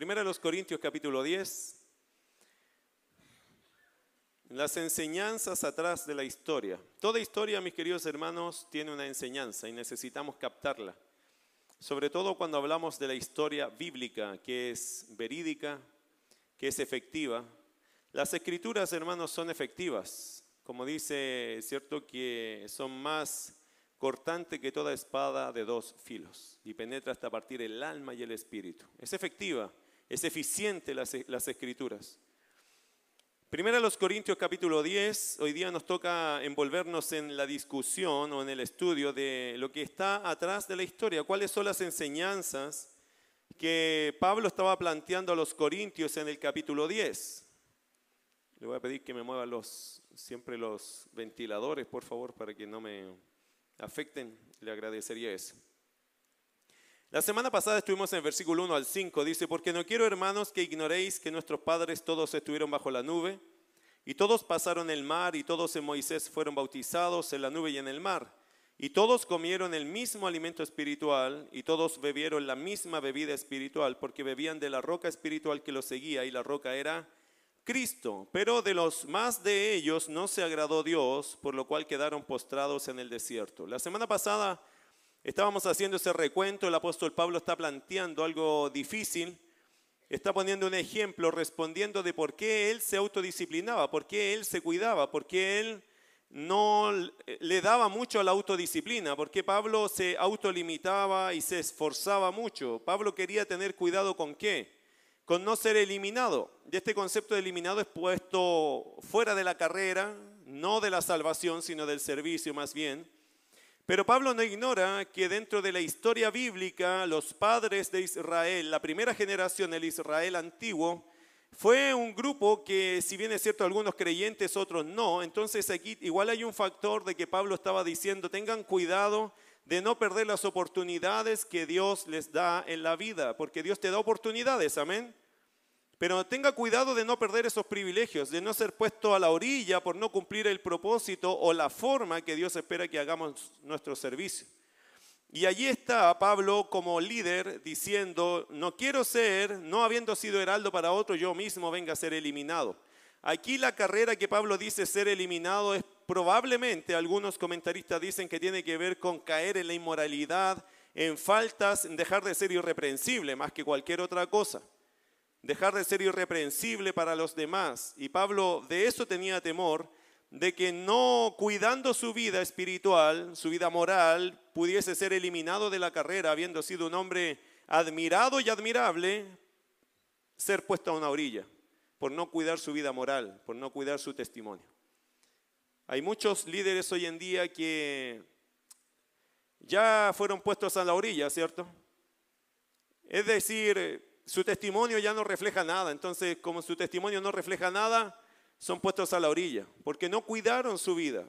Primero los Corintios capítulo 10. Las enseñanzas atrás de la historia. Toda historia, mis queridos hermanos, tiene una enseñanza y necesitamos captarla. Sobre todo cuando hablamos de la historia bíblica, que es verídica, que es efectiva. Las escrituras, hermanos, son efectivas. Como dice, cierto que son más cortantes que toda espada de dos filos y penetra hasta partir el alma y el espíritu. Es efectiva, es eficiente las, las escrituras. Primera los Corintios capítulo 10, hoy día nos toca envolvernos en la discusión o en el estudio de lo que está atrás de la historia, cuáles son las enseñanzas que Pablo estaba planteando a los Corintios en el capítulo 10. Le voy a pedir que me muevan los, siempre los ventiladores, por favor, para que no me afecten, le agradecería eso. La semana pasada estuvimos en versículo 1 al 5, dice, porque no quiero hermanos que ignoréis que nuestros padres todos estuvieron bajo la nube, y todos pasaron el mar, y todos en Moisés fueron bautizados en la nube y en el mar, y todos comieron el mismo alimento espiritual, y todos bebieron la misma bebida espiritual, porque bebían de la roca espiritual que los seguía, y la roca era Cristo. Pero de los más de ellos no se agradó Dios, por lo cual quedaron postrados en el desierto. La semana pasada Estábamos haciendo ese recuento, el apóstol Pablo está planteando algo difícil, está poniendo un ejemplo respondiendo de por qué él se autodisciplinaba, por qué él se cuidaba, por qué él no le daba mucho a la autodisciplina, por qué Pablo se autolimitaba y se esforzaba mucho. Pablo quería tener cuidado con qué? Con no ser eliminado. Y este concepto de eliminado es puesto fuera de la carrera, no de la salvación, sino del servicio más bien. Pero Pablo no ignora que dentro de la historia bíblica, los padres de Israel, la primera generación del Israel antiguo, fue un grupo que, si bien es cierto, algunos creyentes, otros no, entonces aquí igual hay un factor de que Pablo estaba diciendo, tengan cuidado de no perder las oportunidades que Dios les da en la vida, porque Dios te da oportunidades, amén. Pero tenga cuidado de no perder esos privilegios, de no ser puesto a la orilla por no cumplir el propósito o la forma que Dios espera que hagamos nuestro servicio. Y allí está Pablo como líder diciendo, no quiero ser, no habiendo sido heraldo para otro, yo mismo venga a ser eliminado. Aquí la carrera que Pablo dice ser eliminado es probablemente, algunos comentaristas dicen que tiene que ver con caer en la inmoralidad, en faltas, en dejar de ser irreprensible más que cualquier otra cosa dejar de ser irreprensible para los demás. Y Pablo de eso tenía temor, de que no cuidando su vida espiritual, su vida moral, pudiese ser eliminado de la carrera, habiendo sido un hombre admirado y admirable, ser puesto a una orilla, por no cuidar su vida moral, por no cuidar su testimonio. Hay muchos líderes hoy en día que ya fueron puestos a la orilla, ¿cierto? Es decir, su testimonio ya no refleja nada. Entonces, como su testimonio no refleja nada, son puestos a la orilla, porque no cuidaron su vida,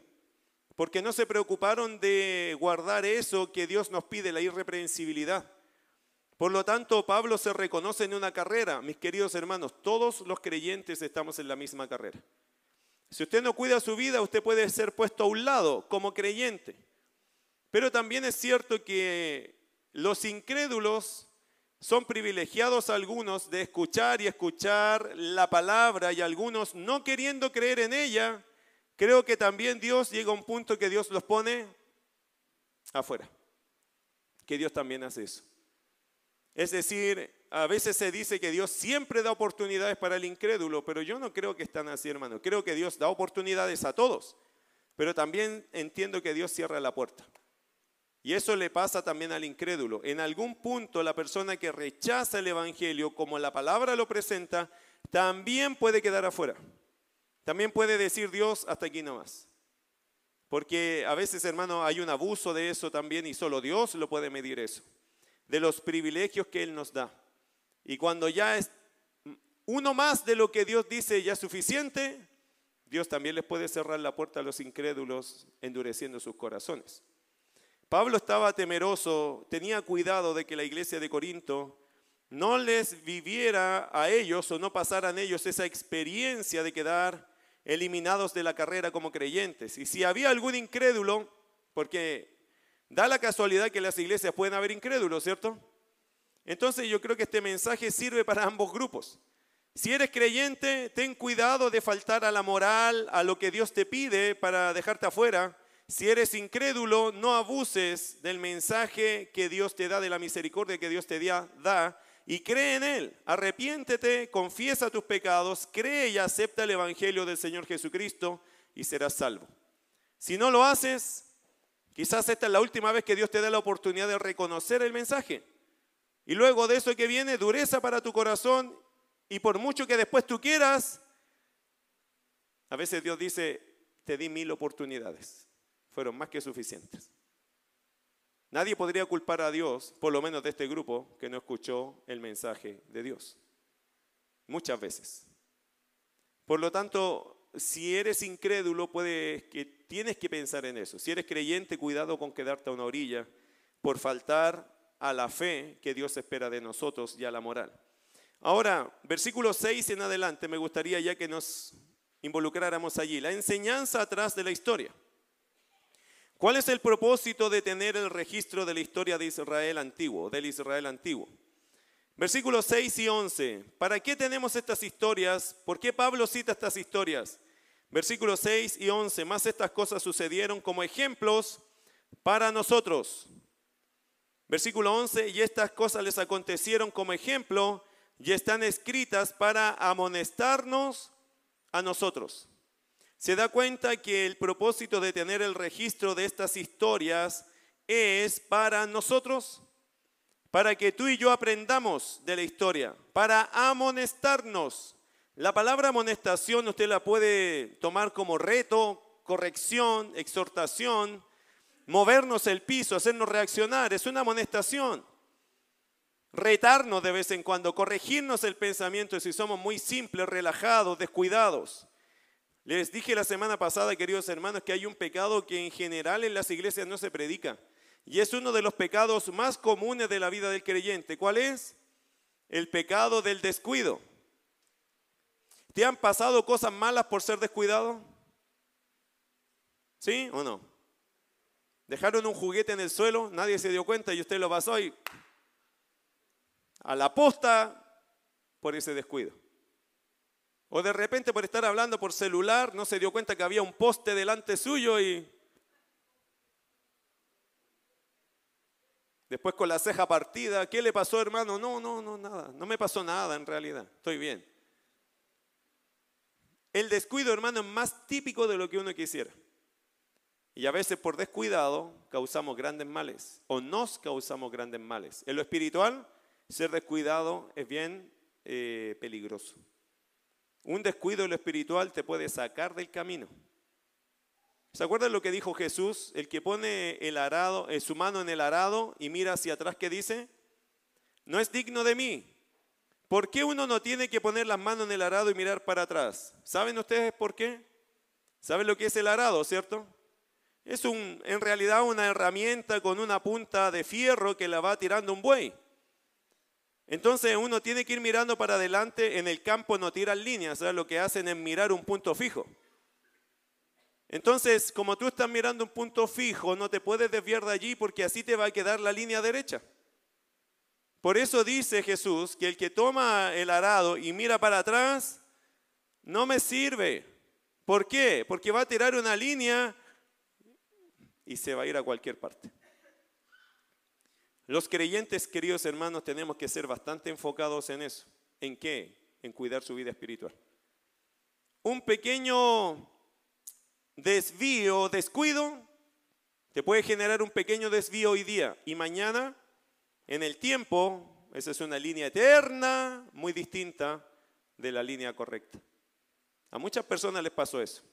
porque no se preocuparon de guardar eso que Dios nos pide, la irreprensibilidad. Por lo tanto, Pablo se reconoce en una carrera. Mis queridos hermanos, todos los creyentes estamos en la misma carrera. Si usted no cuida su vida, usted puede ser puesto a un lado como creyente. Pero también es cierto que los incrédulos son privilegiados algunos de escuchar y escuchar la palabra y algunos no queriendo creer en ella, creo que también Dios llega a un punto que Dios los pone afuera. Que Dios también hace eso. Es decir, a veces se dice que Dios siempre da oportunidades para el incrédulo, pero yo no creo que están así, hermano. Creo que Dios da oportunidades a todos, pero también entiendo que Dios cierra la puerta. Y eso le pasa también al incrédulo. En algún punto la persona que rechaza el Evangelio como la palabra lo presenta, también puede quedar afuera. También puede decir Dios hasta aquí nomás. Porque a veces, hermano, hay un abuso de eso también y solo Dios lo puede medir eso. De los privilegios que Él nos da. Y cuando ya es uno más de lo que Dios dice ya es suficiente, Dios también les puede cerrar la puerta a los incrédulos endureciendo sus corazones. Pablo estaba temeroso, tenía cuidado de que la iglesia de Corinto no les viviera a ellos o no pasaran ellos esa experiencia de quedar eliminados de la carrera como creyentes. Y si había algún incrédulo, porque da la casualidad que las iglesias pueden haber incrédulos, ¿cierto? Entonces yo creo que este mensaje sirve para ambos grupos. Si eres creyente, ten cuidado de faltar a la moral, a lo que Dios te pide para dejarte afuera. Si eres incrédulo, no abuses del mensaje que Dios te da, de la misericordia que Dios te da, y cree en Él. Arrepiéntete, confiesa tus pecados, cree y acepta el Evangelio del Señor Jesucristo y serás salvo. Si no lo haces, quizás esta es la última vez que Dios te da la oportunidad de reconocer el mensaje. Y luego de eso que viene, dureza para tu corazón y por mucho que después tú quieras, a veces Dios dice, te di mil oportunidades, fueron más que suficientes. Nadie podría culpar a Dios, por lo menos de este grupo, que no escuchó el mensaje de Dios. Muchas veces. Por lo tanto, si eres incrédulo, puedes, que, tienes que pensar en eso. Si eres creyente, cuidado con quedarte a una orilla por faltar a la fe que Dios espera de nosotros y a la moral. Ahora, versículo 6 en adelante, me gustaría ya que nos involucráramos allí. La enseñanza atrás de la historia. ¿Cuál es el propósito de tener el registro de la historia de Israel antiguo, del Israel antiguo? Versículos 6 y 11. ¿Para qué tenemos estas historias? ¿Por qué Pablo cita estas historias? Versículos 6 y 11. Más estas cosas sucedieron como ejemplos para nosotros. Versículo 11. Y estas cosas les acontecieron como ejemplo y están escritas para amonestarnos a nosotros. Se da cuenta que el propósito de tener el registro de estas historias es para nosotros para que tú y yo aprendamos de la historia, para amonestarnos. La palabra amonestación usted la puede tomar como reto, corrección, exhortación, movernos el piso, hacernos reaccionar, es una amonestación. Retarnos de vez en cuando, corregirnos el pensamiento si somos muy simples, relajados, descuidados. Les dije la semana pasada, queridos hermanos, que hay un pecado que en general en las iglesias no se predica y es uno de los pecados más comunes de la vida del creyente. ¿Cuál es? El pecado del descuido. ¿Te han pasado cosas malas por ser descuidado? ¿Sí o no? Dejaron un juguete en el suelo, nadie se dio cuenta y usted lo pasó y a la posta por ese descuido. O de repente por estar hablando por celular no se dio cuenta que había un poste delante suyo y Después con la ceja partida, ¿qué le pasó hermano? No, no, no, nada. No me pasó nada en realidad. Estoy bien. El descuido, hermano, es más típico de lo que uno quisiera. Y a veces por descuidado causamos grandes males o nos causamos grandes males. En lo espiritual, ser descuidado es bien eh, peligroso. Un descuido en lo espiritual te puede sacar del camino. ¿Se acuerdan lo que dijo Jesús? El que pone el arado, eh, su mano en el arado y mira hacia atrás, ¿qué dice? No es digno de mí. ¿Por qué uno no tiene que poner las manos en el arado y mirar para atrás? ¿Saben ustedes por qué? ¿Saben lo que es el arado, cierto? Es un, en realidad una herramienta con una punta de fierro que la va tirando un buey. Entonces uno tiene que ir mirando para adelante, en el campo no tiran líneas, ¿sabes? lo que hacen es mirar un punto fijo. Entonces, como tú estás mirando un punto fijo, no te puedes desviar de allí porque así te va a quedar la línea derecha. Por eso dice Jesús que el que toma el arado y mira para atrás, no me sirve. ¿Por qué? Porque va a tirar una línea y se va a ir a cualquier parte. Los creyentes, queridos hermanos, tenemos que ser bastante enfocados en eso. ¿En qué? En cuidar su vida espiritual. Un pequeño desvío, descuido, te puede generar un pequeño desvío hoy día y mañana, en el tiempo, esa es una línea eterna, muy distinta de la línea correcta. A muchas personas les pasó eso.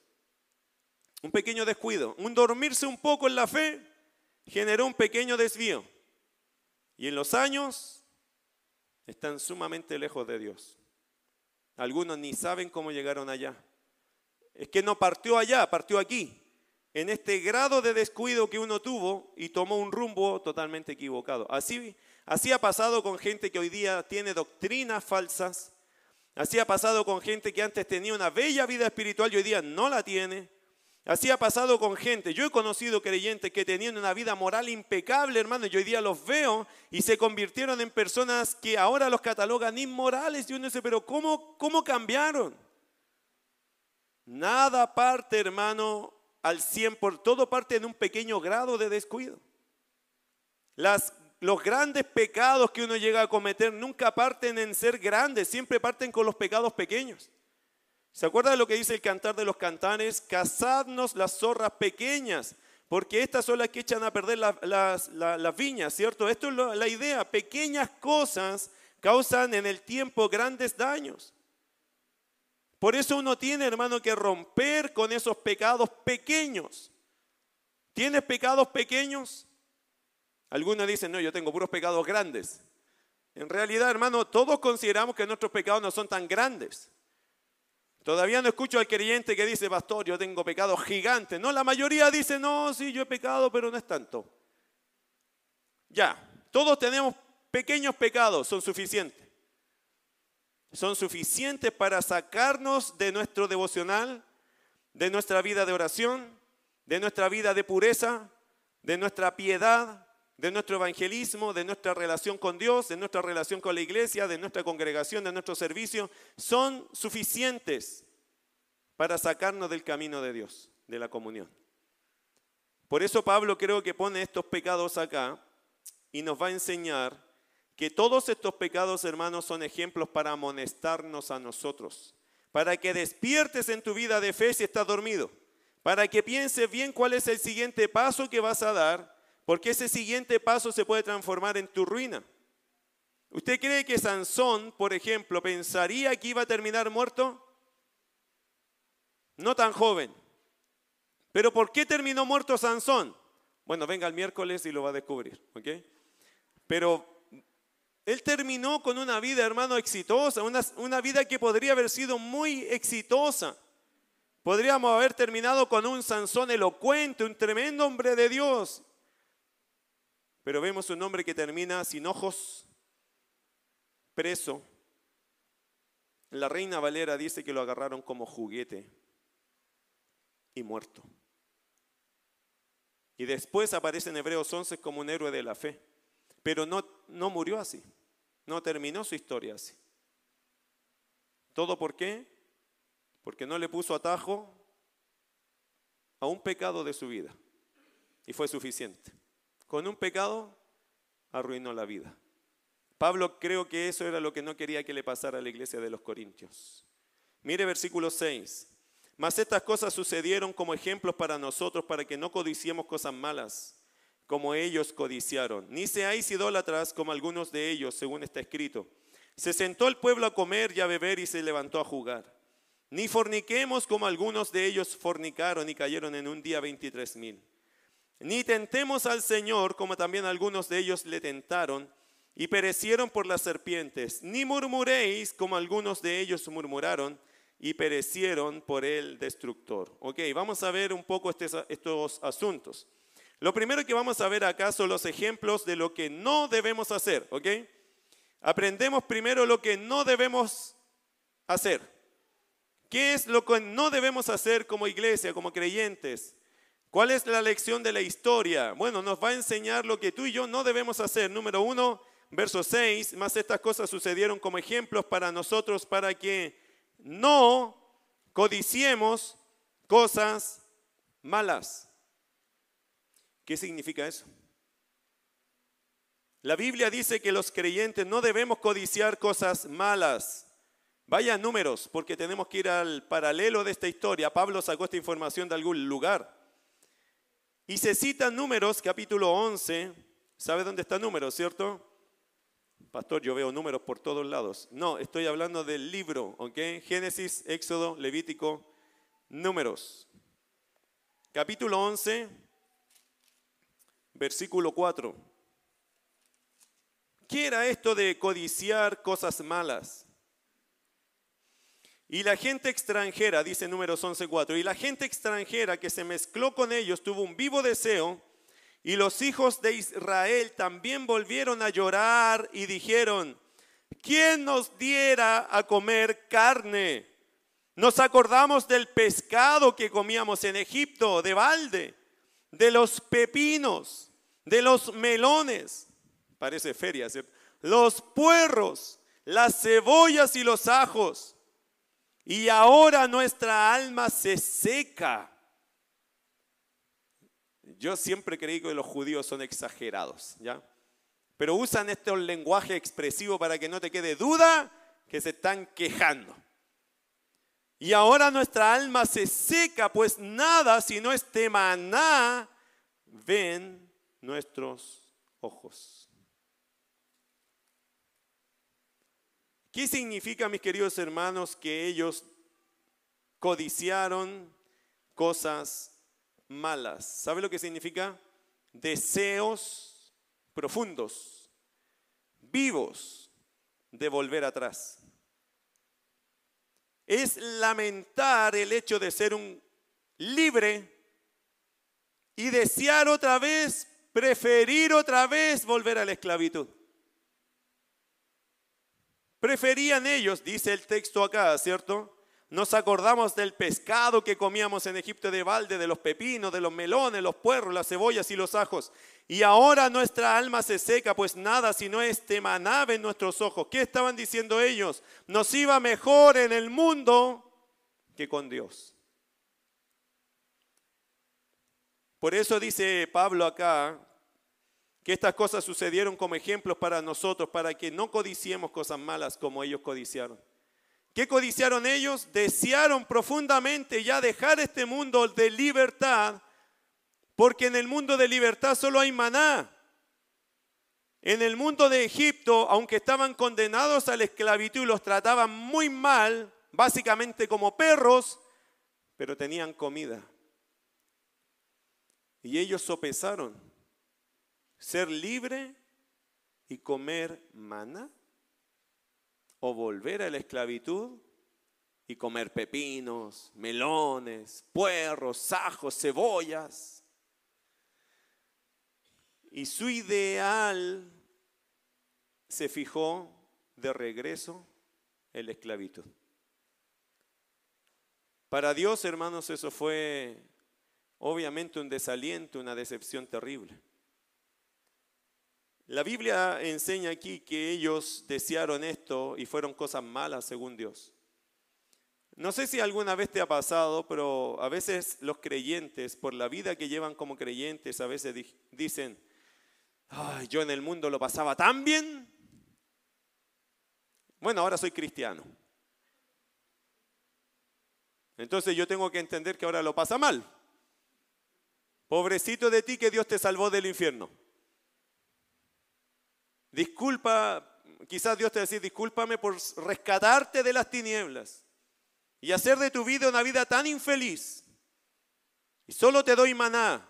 Un pequeño descuido, un dormirse un poco en la fe generó un pequeño desvío. Y en los años están sumamente lejos de Dios. Algunos ni saben cómo llegaron allá. Es que no partió allá, partió aquí, en este grado de descuido que uno tuvo y tomó un rumbo totalmente equivocado. Así, así ha pasado con gente que hoy día tiene doctrinas falsas. Así ha pasado con gente que antes tenía una bella vida espiritual y hoy día no la tiene. Así ha pasado con gente. Yo he conocido creyentes que tenían una vida moral impecable, hermano, y hoy día los veo y se convirtieron en personas que ahora los catalogan inmorales. Y uno dice, pero ¿cómo, cómo cambiaron? Nada parte, hermano, al 100 por todo parte en un pequeño grado de descuido. Las, los grandes pecados que uno llega a cometer nunca parten en ser grandes, siempre parten con los pecados pequeños. ¿Se acuerda de lo que dice el cantar de los cantares? Cazadnos las zorras pequeñas, porque estas son las que echan a perder las, viñas, ¿cierto? Esto es la idea. Pequeñas cosas causan en el tiempo grandes daños. Por eso uno tiene, hermano, que romper con esos pecados pequeños. ¿Tienes pecados pequeños? Algunos dicen, no, yo tengo puros pecados grandes. En realidad, hermano, todos consideramos que nuestros pecados no son tan grandes. Todavía no escucho al creyente que dice, pastor, yo tengo pecados gigantes. No, la mayoría dice, no, sí, yo he pecado, pero no es tanto. Ya, todos tenemos pequeños pecados, son suficientes. Son suficientes para sacarnos de nuestro devocional, de nuestra vida de oración, de nuestra vida de pureza, de nuestra piedad, de nuestro evangelismo, de nuestra relación con Dios, de nuestra relación con la iglesia, de nuestra congregación, de nuestro servicio, son suficientes para sacarnos del camino de Dios, de la comunión. Por eso Pablo creo que pone estos pecados acá y nos va a enseñar que todos estos pecados, hermanos, son ejemplos para amonestarnos a nosotros, para que despiertes en tu vida de fe si estás dormido, para que pienses bien cuál es el siguiente paso que vas a dar porque ese siguiente paso se puede transformar en tu ruina. ¿Usted cree que Sansón, por ejemplo, pensaría que iba a terminar muerto? No tan joven. Pero ¿por qué terminó muerto Sansón? Bueno, venga el miércoles y lo va a descubrir, ¿ok? Pero él terminó con una vida, hermano, exitosa, una, una vida que podría haber sido muy exitosa. Podríamos haber terminado con un Sansón elocuente, un tremendo hombre de Dios, pero vemos un hombre que termina sin ojos, preso. La reina Valera dice que lo agarraron como juguete y muerto. Y después aparece en Hebreos 11 como un héroe de la fe. Pero no, no murió así. No terminó su historia así. ¿Todo por qué? Porque no le puso atajo a un pecado de su vida. Y fue suficiente. Con un pecado arruinó la vida. Pablo creo que eso era lo que no quería que le pasara a la iglesia de los Corintios. Mire versículo 6. Mas estas cosas sucedieron como ejemplos para nosotros, para que no codiciemos cosas malas, como ellos codiciaron. Ni seáis idólatras como algunos de ellos, según está escrito. Se sentó el pueblo a comer y a beber y se levantó a jugar. Ni forniquemos como algunos de ellos fornicaron y cayeron en un día veintitrés mil. Ni tentemos al Señor como también algunos de ellos le tentaron y perecieron por las serpientes. Ni murmuréis como algunos de ellos murmuraron y perecieron por el destructor. Ok, vamos a ver un poco estos asuntos. Lo primero que vamos a ver acá son los ejemplos de lo que no debemos hacer. Ok, aprendemos primero lo que no debemos hacer. ¿Qué es lo que no debemos hacer como iglesia, como creyentes? ¿Cuál es la lección de la historia? Bueno, nos va a enseñar lo que tú y yo no debemos hacer. Número uno, verso 6, más estas cosas sucedieron como ejemplos para nosotros para que no codiciemos cosas malas. ¿Qué significa eso? La Biblia dice que los creyentes no debemos codiciar cosas malas. Vaya números, porque tenemos que ir al paralelo de esta historia. Pablo sacó esta información de algún lugar. Y se cita números, capítulo 11. ¿Sabe dónde está números, cierto? Pastor, yo veo números por todos lados. No, estoy hablando del libro, ¿ok? Génesis, Éxodo, Levítico, números. Capítulo 11, versículo 4. ¿Qué era esto de codiciar cosas malas? Y la gente extranjera, dice números 11.4, y la gente extranjera que se mezcló con ellos tuvo un vivo deseo, y los hijos de Israel también volvieron a llorar y dijeron, ¿quién nos diera a comer carne? Nos acordamos del pescado que comíamos en Egipto, de balde, de los pepinos, de los melones. Parece feria. Los puerros, las cebollas y los ajos. Y ahora nuestra alma se seca. Yo siempre creí que los judíos son exagerados, ¿ya? Pero usan este lenguaje expresivo para que no te quede duda que se están quejando. Y ahora nuestra alma se seca, pues nada sino este maná ven nuestros ojos. ¿Qué significa, mis queridos hermanos, que ellos codiciaron cosas malas? ¿Sabe lo que significa? Deseos profundos, vivos, de volver atrás es lamentar el hecho de ser un libre y desear otra vez, preferir otra vez volver a la esclavitud. Preferían ellos, dice el texto acá, ¿cierto? Nos acordamos del pescado que comíamos en Egipto de balde, de los pepinos, de los melones, los puerros, las cebollas y los ajos. Y ahora nuestra alma se seca, pues nada sino este maná en nuestros ojos. ¿Qué estaban diciendo ellos? Nos iba mejor en el mundo que con Dios. Por eso dice Pablo acá que estas cosas sucedieron como ejemplos para nosotros, para que no codiciemos cosas malas como ellos codiciaron. ¿Qué codiciaron ellos? Desearon profundamente ya dejar este mundo de libertad, porque en el mundo de libertad solo hay maná. En el mundo de Egipto, aunque estaban condenados a la esclavitud y los trataban muy mal, básicamente como perros, pero tenían comida. Y ellos sopesaron ser libre y comer maná o volver a la esclavitud y comer pepinos, melones, puerros, ajos, cebollas. Y su ideal se fijó de regreso en la esclavitud. Para Dios, hermanos, eso fue obviamente un desaliento, una decepción terrible. La Biblia enseña aquí que ellos desearon esto y fueron cosas malas según Dios. No sé si alguna vez te ha pasado, pero a veces los creyentes, por la vida que llevan como creyentes, a veces dicen, Ay, yo en el mundo lo pasaba tan bien. Bueno, ahora soy cristiano. Entonces yo tengo que entender que ahora lo pasa mal. Pobrecito de ti que Dios te salvó del infierno. Disculpa, quizás Dios te decir, discúlpame por rescatarte de las tinieblas y hacer de tu vida una vida tan infeliz. Y solo te doy maná.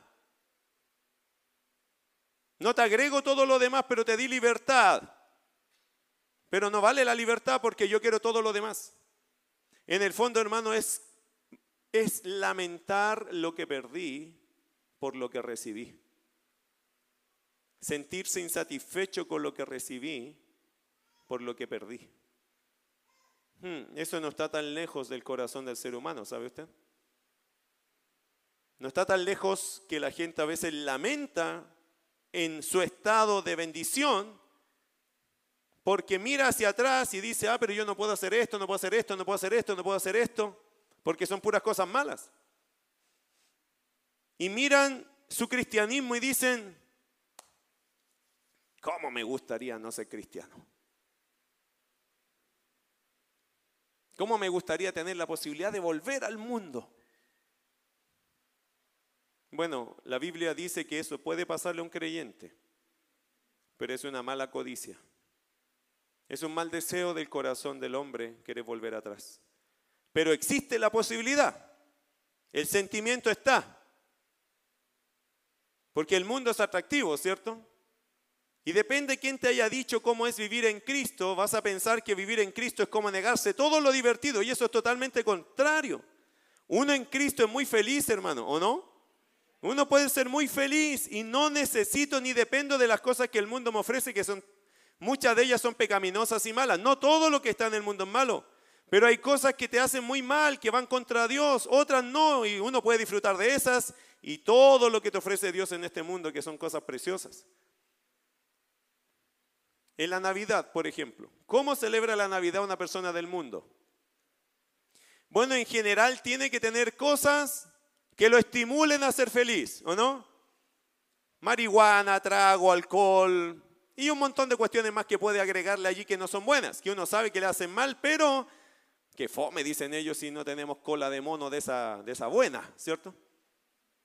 No te agrego todo lo demás, pero te di libertad. Pero no vale la libertad porque yo quiero todo lo demás. En el fondo, hermano, es, es lamentar lo que perdí por lo que recibí sentirse insatisfecho con lo que recibí por lo que perdí. Hmm, eso no está tan lejos del corazón del ser humano, ¿sabe usted? No está tan lejos que la gente a veces lamenta en su estado de bendición porque mira hacia atrás y dice, ah, pero yo no puedo hacer esto, no puedo hacer esto, no puedo hacer esto, no puedo hacer esto, porque son puras cosas malas. Y miran su cristianismo y dicen, ¿Cómo me gustaría no ser cristiano? ¿Cómo me gustaría tener la posibilidad de volver al mundo? Bueno, la Biblia dice que eso puede pasarle a un creyente, pero es una mala codicia. Es un mal deseo del corazón del hombre querer volver atrás. Pero existe la posibilidad. El sentimiento está. Porque el mundo es atractivo, ¿cierto? Y depende de quién te haya dicho cómo es vivir en Cristo, vas a pensar que vivir en Cristo es como negarse todo lo divertido y eso es totalmente contrario. Uno en Cristo es muy feliz, hermano, ¿o no? Uno puede ser muy feliz y no necesito ni dependo de las cosas que el mundo me ofrece, que son muchas de ellas son pecaminosas y malas. No todo lo que está en el mundo es malo, Pero hay cosas que te hacen muy mal, que van contra Dios, otras no, y uno puede disfrutar de esas y todo lo que te ofrece Dios en este mundo, que son cosas preciosas. En la Navidad, por ejemplo, ¿cómo celebra la Navidad una persona del mundo? Bueno, en general tiene que tener cosas que lo estimulen a ser feliz, ¿o no? Marihuana, trago, alcohol y un montón de cuestiones más que puede agregarle allí que no son buenas, que uno sabe que le hacen mal, pero que fome, dicen ellos, si no tenemos cola de mono de esa, de esa buena, ¿cierto?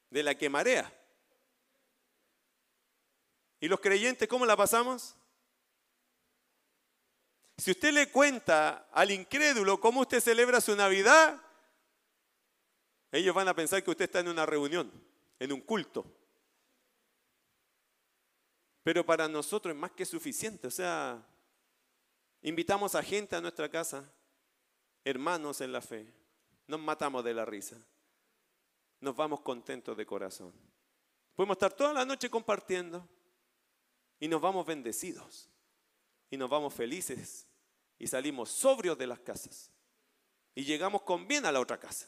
De la que marea. ¿Y los creyentes cómo la pasamos? Si usted le cuenta al incrédulo cómo usted celebra su Navidad, ellos van a pensar que usted está en una reunión, en un culto. Pero para nosotros es más que suficiente. O sea, invitamos a gente a nuestra casa, hermanos en la fe, nos matamos de la risa, nos vamos contentos de corazón. Podemos estar toda la noche compartiendo y nos vamos bendecidos y nos vamos felices y salimos sobrios de las casas y llegamos con bien a la otra casa.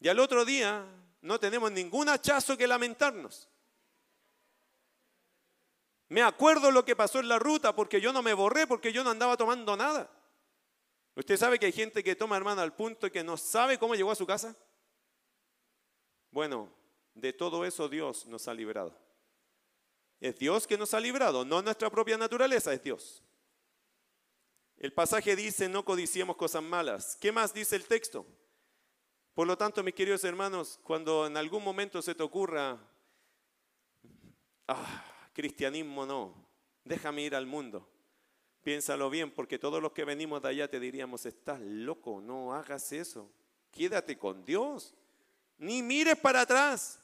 Y al otro día no tenemos ningún hachazo que lamentarnos. Me acuerdo lo que pasó en la ruta porque yo no me borré, porque yo no andaba tomando nada. ¿Usted sabe que hay gente que toma, hermano, al punto que no sabe cómo llegó a su casa? Bueno, de todo eso Dios nos ha librado. Es Dios que nos ha librado, no nuestra propia naturaleza, es Dios. El pasaje dice, no codiciemos cosas malas. ¿Qué más dice el texto? Por lo tanto, mis queridos hermanos, cuando en algún momento se te ocurra, ah, cristianismo no, déjame ir al mundo. Piénsalo bien, porque todos los que venimos de allá te diríamos, estás loco, no hagas eso. Quédate con Dios. Ni mires para atrás.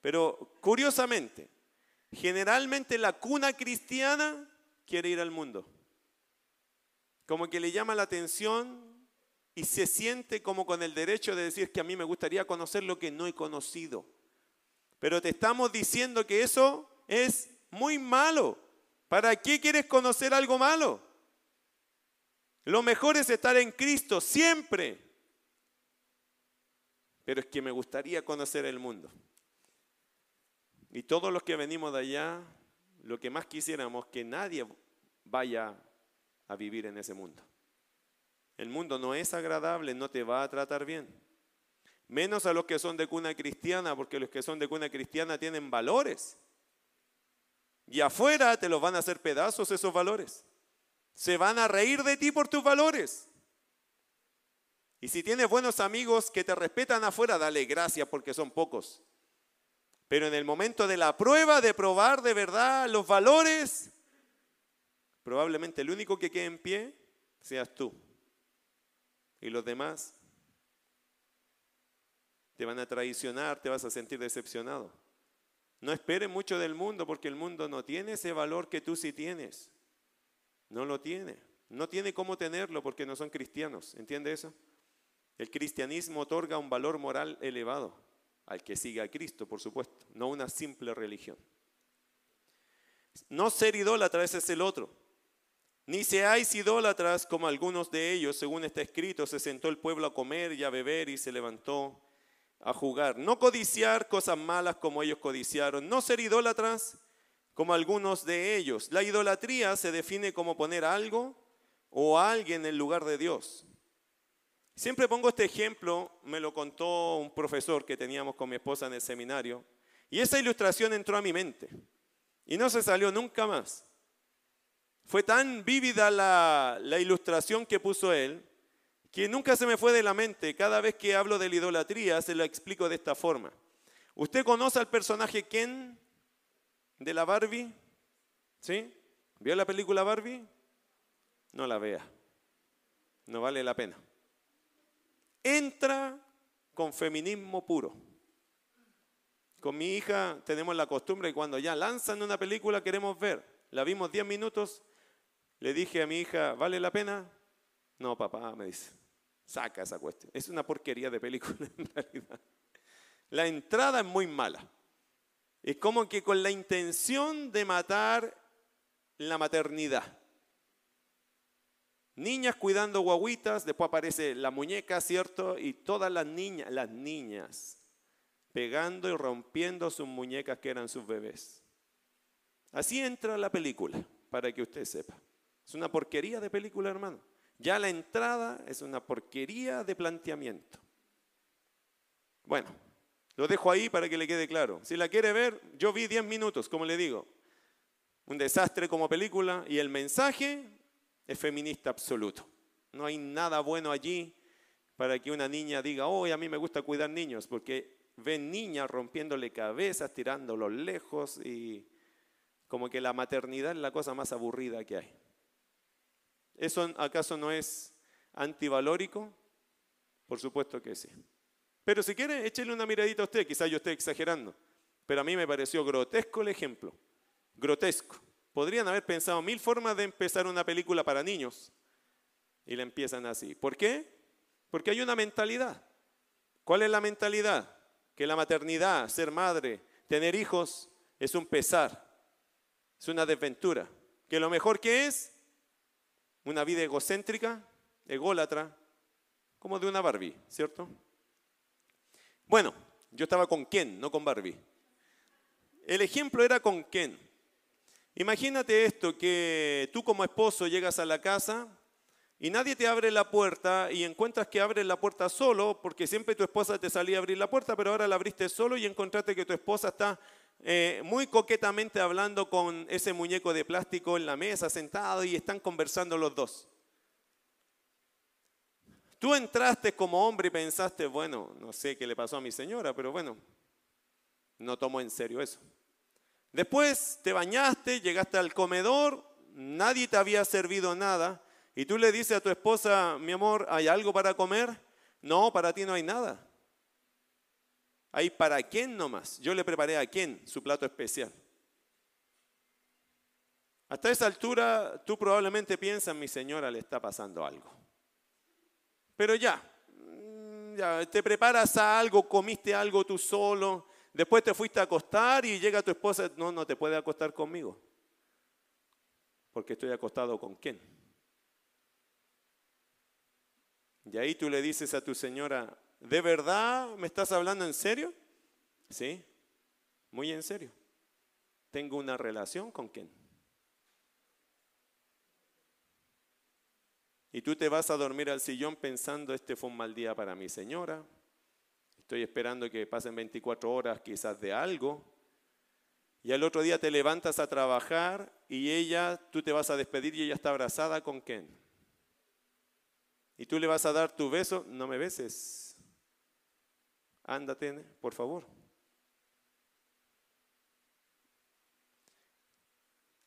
Pero curiosamente, generalmente la cuna cristiana quiere ir al mundo. Como que le llama la atención y se siente como con el derecho de decir que a mí me gustaría conocer lo que no he conocido. Pero te estamos diciendo que eso es muy malo. ¿Para qué quieres conocer algo malo? Lo mejor es estar en Cristo siempre. Pero es que me gustaría conocer el mundo. Y todos los que venimos de allá, lo que más quisiéramos que nadie vaya a vivir en ese mundo. El mundo no es agradable, no te va a tratar bien. Menos a los que son de cuna cristiana, porque los que son de cuna cristiana tienen valores. Y afuera te los van a hacer pedazos esos valores. Se van a reír de ti por tus valores. Y si tienes buenos amigos que te respetan afuera, dale gracias porque son pocos. Pero en el momento de la prueba, de probar de verdad los valores, probablemente el único que quede en pie seas tú. Y los demás te van a traicionar, te vas a sentir decepcionado. No esperes mucho del mundo porque el mundo no tiene ese valor que tú sí tienes. No lo tiene. No tiene cómo tenerlo porque no son cristianos. ¿Entiende eso? El cristianismo otorga un valor moral elevado al que siga a Cristo, por supuesto, no una simple religión. No ser idólatra ese es el otro. Ni seáis idólatras como algunos de ellos, según está escrito, se sentó el pueblo a comer y a beber y se levantó a jugar. No codiciar cosas malas como ellos codiciaron. No ser idólatras como algunos de ellos. La idolatría se define como poner algo o alguien en lugar de Dios. Siempre pongo este ejemplo, me lo contó un profesor que teníamos con mi esposa en el seminario, y esa ilustración entró a mi mente y no se salió nunca más. Fue tan vívida la, la ilustración que puso él que nunca se me fue de la mente. Cada vez que hablo de la idolatría se lo explico de esta forma. ¿Usted conoce al personaje Ken de la Barbie? ¿Sí? ¿Vio la película Barbie? No la vea. No vale la pena. Entra con feminismo puro. Con mi hija tenemos la costumbre que cuando ya lanzan una película queremos ver. La vimos 10 minutos. Le dije a mi hija, ¿vale la pena? No, papá, me dice. Saca esa cuestión. Es una porquería de película en realidad. La entrada es muy mala. Es como que con la intención de matar la maternidad. Niñas cuidando guaguitas, después aparece la muñeca, ¿cierto? Y todas las niñas, las niñas, pegando y rompiendo sus muñecas que eran sus bebés. Así entra la película, para que usted sepa. Es una porquería de película, hermano. Ya la entrada es una porquería de planteamiento. Bueno, lo dejo ahí para que le quede claro. Si la quiere ver, yo vi 10 minutos, como le digo. Un desastre como película y el mensaje es feminista absoluto. No hay nada bueno allí para que una niña diga, oh, a mí me gusta cuidar niños, porque ven niñas rompiéndole cabezas, tirándolos lejos y como que la maternidad es la cosa más aburrida que hay. ¿Eso acaso no es antivalórico? Por supuesto que sí. Pero si quiere, échele una miradita a usted, quizás yo esté exagerando, pero a mí me pareció grotesco el ejemplo, grotesco. Podrían haber pensado mil formas de empezar una película para niños y la empiezan así. ¿Por qué? Porque hay una mentalidad. ¿Cuál es la mentalidad? Que la maternidad, ser madre, tener hijos, es un pesar, es una desventura. Que lo mejor que es una vida egocéntrica, ególatra, como de una Barbie, ¿cierto? Bueno, yo estaba con Ken, no con Barbie. El ejemplo era con Ken. Imagínate esto, que tú como esposo llegas a la casa y nadie te abre la puerta y encuentras que abres la puerta solo, porque siempre tu esposa te salía a abrir la puerta, pero ahora la abriste solo y encontraste que tu esposa está eh, muy coquetamente hablando con ese muñeco de plástico en la mesa, sentado, y están conversando los dos. Tú entraste como hombre y pensaste, bueno, no sé qué le pasó a mi señora, pero bueno, no tomo en serio eso. Después te bañaste, llegaste al comedor, nadie te había servido nada, y tú le dices a tu esposa, mi amor, ¿hay algo para comer? No, para ti no hay nada. Hay para quién nomás. Yo le preparé a quién su plato especial. Hasta esa altura tú probablemente piensas, mi señora le está pasando algo. Pero ya, mm, ya, te preparas algo, comiste algo tú solo, después te fuiste a acostar y llega tu esposa, no, no te puede acostar conmigo. Porque estoy acostado con quién. Y ahí tú le dices a tu señora, ¿de verdad me estás hablando en serio? Sí, muy en serio. Tengo una relación con quién. Y tú te vas a dormir al sillón pensando, este fue un mal día para mi señora. Estoy esperando que pasen 24 horas quizás de algo. Y al otro día te levantas a trabajar y ella, tú te vas a despedir y ella está abrazada con quién. Y tú le vas a dar tu beso, no me beses. Ándate, por favor.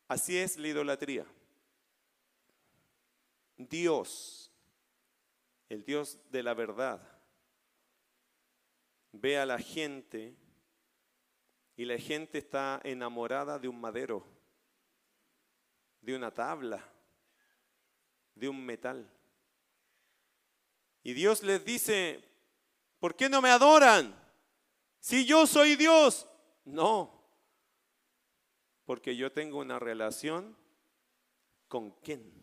Así es la idolatría. Dios, el Dios de la verdad, ve a la gente y la gente está enamorada de un madero, de una tabla, de un metal. Y Dios les dice, ¿por qué no me adoran? Si yo soy Dios. No, porque yo tengo una relación con quién.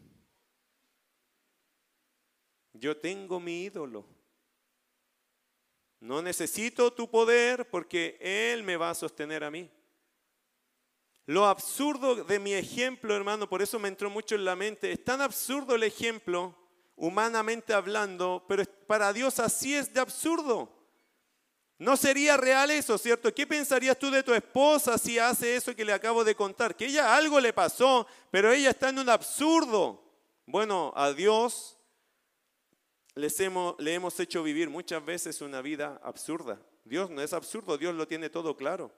Yo tengo mi ídolo. No necesito tu poder porque Él me va a sostener a mí. Lo absurdo de mi ejemplo, hermano, por eso me entró mucho en la mente, es tan absurdo el ejemplo, humanamente hablando, pero para Dios así es de absurdo. No sería real eso, ¿cierto? ¿Qué pensarías tú de tu esposa si hace eso que le acabo de contar? Que ella algo le pasó, pero ella está en un absurdo. Bueno, a Dios les hemos, le hemos hecho vivir muchas veces una vida absurda. Dios no es absurdo, Dios lo tiene todo claro.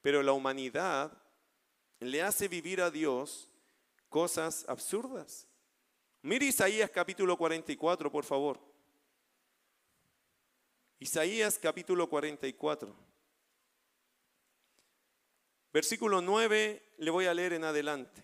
Pero la humanidad le hace vivir a Dios cosas absurdas. Mire Isaías capítulo 44, por favor. Isaías capítulo 44. Versículo 9 le voy a leer en adelante.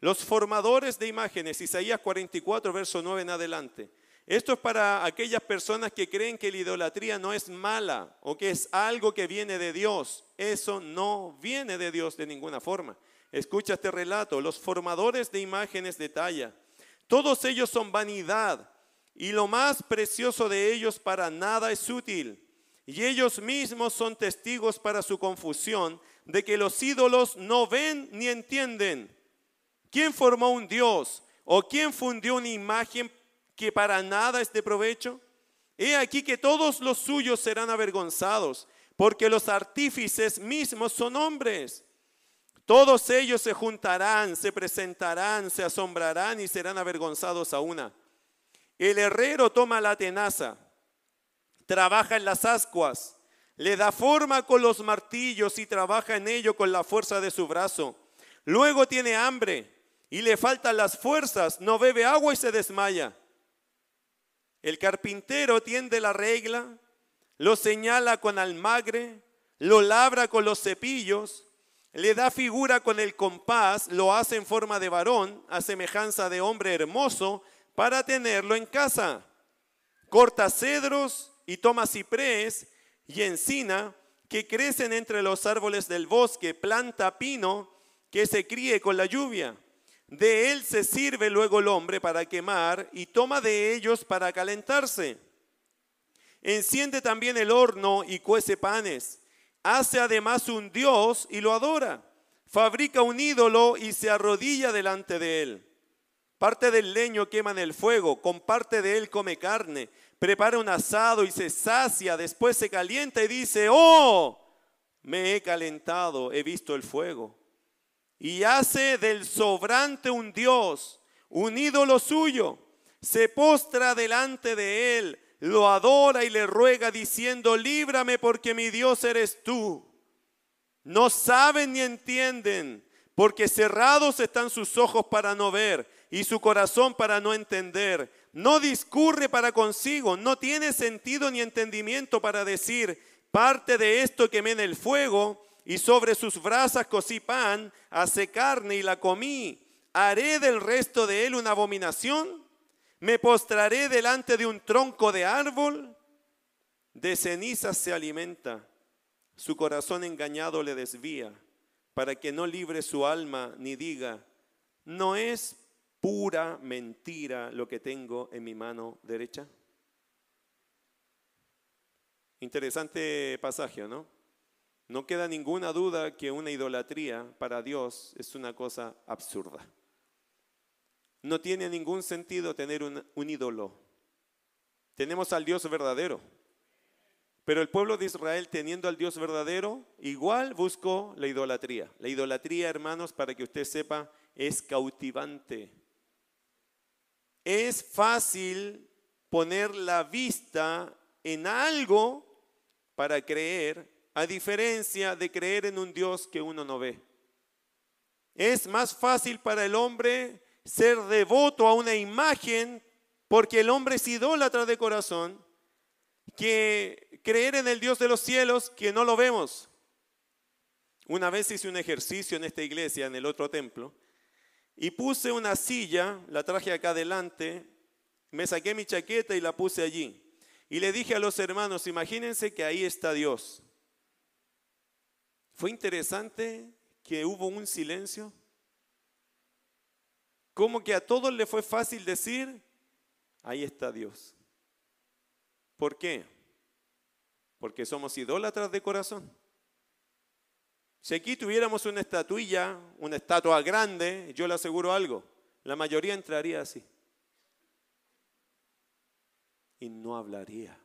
Los formadores de imágenes, Isaías 44, verso 9 en adelante. Esto es para aquellas personas que creen que la idolatría no es mala o que es algo que viene de Dios. Eso no viene de Dios de ninguna forma. Escucha este relato. Los formadores de imágenes de talla Todos ellos son vanidad y lo más precioso de ellos para nada es útil. Y ellos mismos son testigos para su confusión de que los ídolos no ven ni entienden. ¿Quién formó un Dios o quién fundió una imagen que para nada es de provecho? He aquí que todos los suyos serán avergonzados, porque los artífices mismos son hombres. Todos ellos se juntarán, se presentarán, se asombrarán y serán avergonzados a una. El herrero toma la tenaza, trabaja en las ascuas, le da forma con los martillos y trabaja en ello con la fuerza de su brazo. Luego tiene hambre y le faltan las fuerzas, no bebe agua y se desmaya. El carpintero tiende la regla, lo señala con almagre, lo labra con los cepillos, le da figura con el compás, lo hace en forma de varón, a semejanza de hombre hermoso, para tenerlo en casa. Corta cedros y toma ciprés y encina que crecen entre los árboles del bosque, planta pino que se críe con la lluvia. De él se sirve luego el hombre para quemar y toma de ellos para calentarse. Enciende también el horno y cuece panes. Hace además un dios y lo adora. Fabrica un ídolo y se arrodilla delante de él. Parte del leño quema en el fuego, con parte de él come carne, prepara un asado y se sacia, después se calienta y dice, oh, me he calentado, he visto el fuego. Y hace del sobrante un Dios, un ídolo suyo, se postra delante de él, lo adora y le ruega diciendo, líbrame porque mi Dios eres tú. No saben ni entienden, porque cerrados están sus ojos para no ver y su corazón para no entender. No discurre para consigo, no tiene sentido ni entendimiento para decir, parte de esto quemé en el fuego y sobre sus brasas cocí pan, hace carne y la comí. ¿Haré del resto de él una abominación? ¿Me postraré delante de un tronco de árbol? De cenizas se alimenta, su corazón engañado le desvía, para que no libre su alma ni diga, no es pura mentira lo que tengo en mi mano derecha? Interesante pasaje, ¿no? No queda ninguna duda que una idolatría para Dios es una cosa absurda. No tiene ningún sentido tener un, ídolo. Tenemos al Dios verdadero. Pero el pueblo de Israel, teniendo al Dios verdadero, igual buscó la idolatría. La idolatría, hermanos, para que usted sepa, es cautivante. Es fácil poner la vista en algo para creer, a diferencia de creer en un Dios que uno no ve. Es más fácil para el hombre ser devoto a una imagen porque el hombre es idólatra de corazón que creer en el Dios de los cielos que no lo vemos. Una vez hice un ejercicio en esta iglesia, en el otro templo, y puse una silla, la traje acá adelante, me saqué mi chaqueta y la puse allí. Y le dije a los hermanos, imagínense que ahí está Dios. Fue interesante que hubo un silencio. Como que a todos le fue fácil decir, ahí está Dios. ¿Por qué? Porque somos idólatras de corazón. Si aquí tuviéramos una estatuilla, una estatua grande, yo le aseguro algo, la mayoría entraría así. Y no hablaría.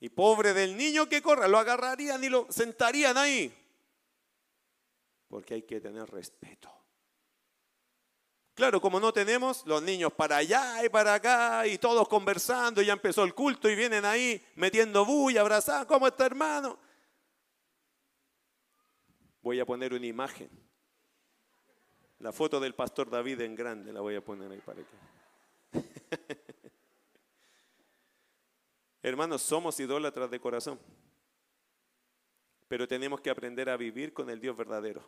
Y pobre del niño que corra, lo agarrarían y lo sentarían ahí. Porque hay que tener respeto. Claro, como no tenemos los niños para allá y para acá y todos conversando, ya empezó el culto y vienen ahí metiendo bulla, abrazando, ¿cómo está hermano? Voy a poner una imagen. La foto del pastor David en grande la voy a poner ahí para que. Hermanos, somos idólatras de corazón. Pero tenemos que aprender a vivir con el Dios verdadero.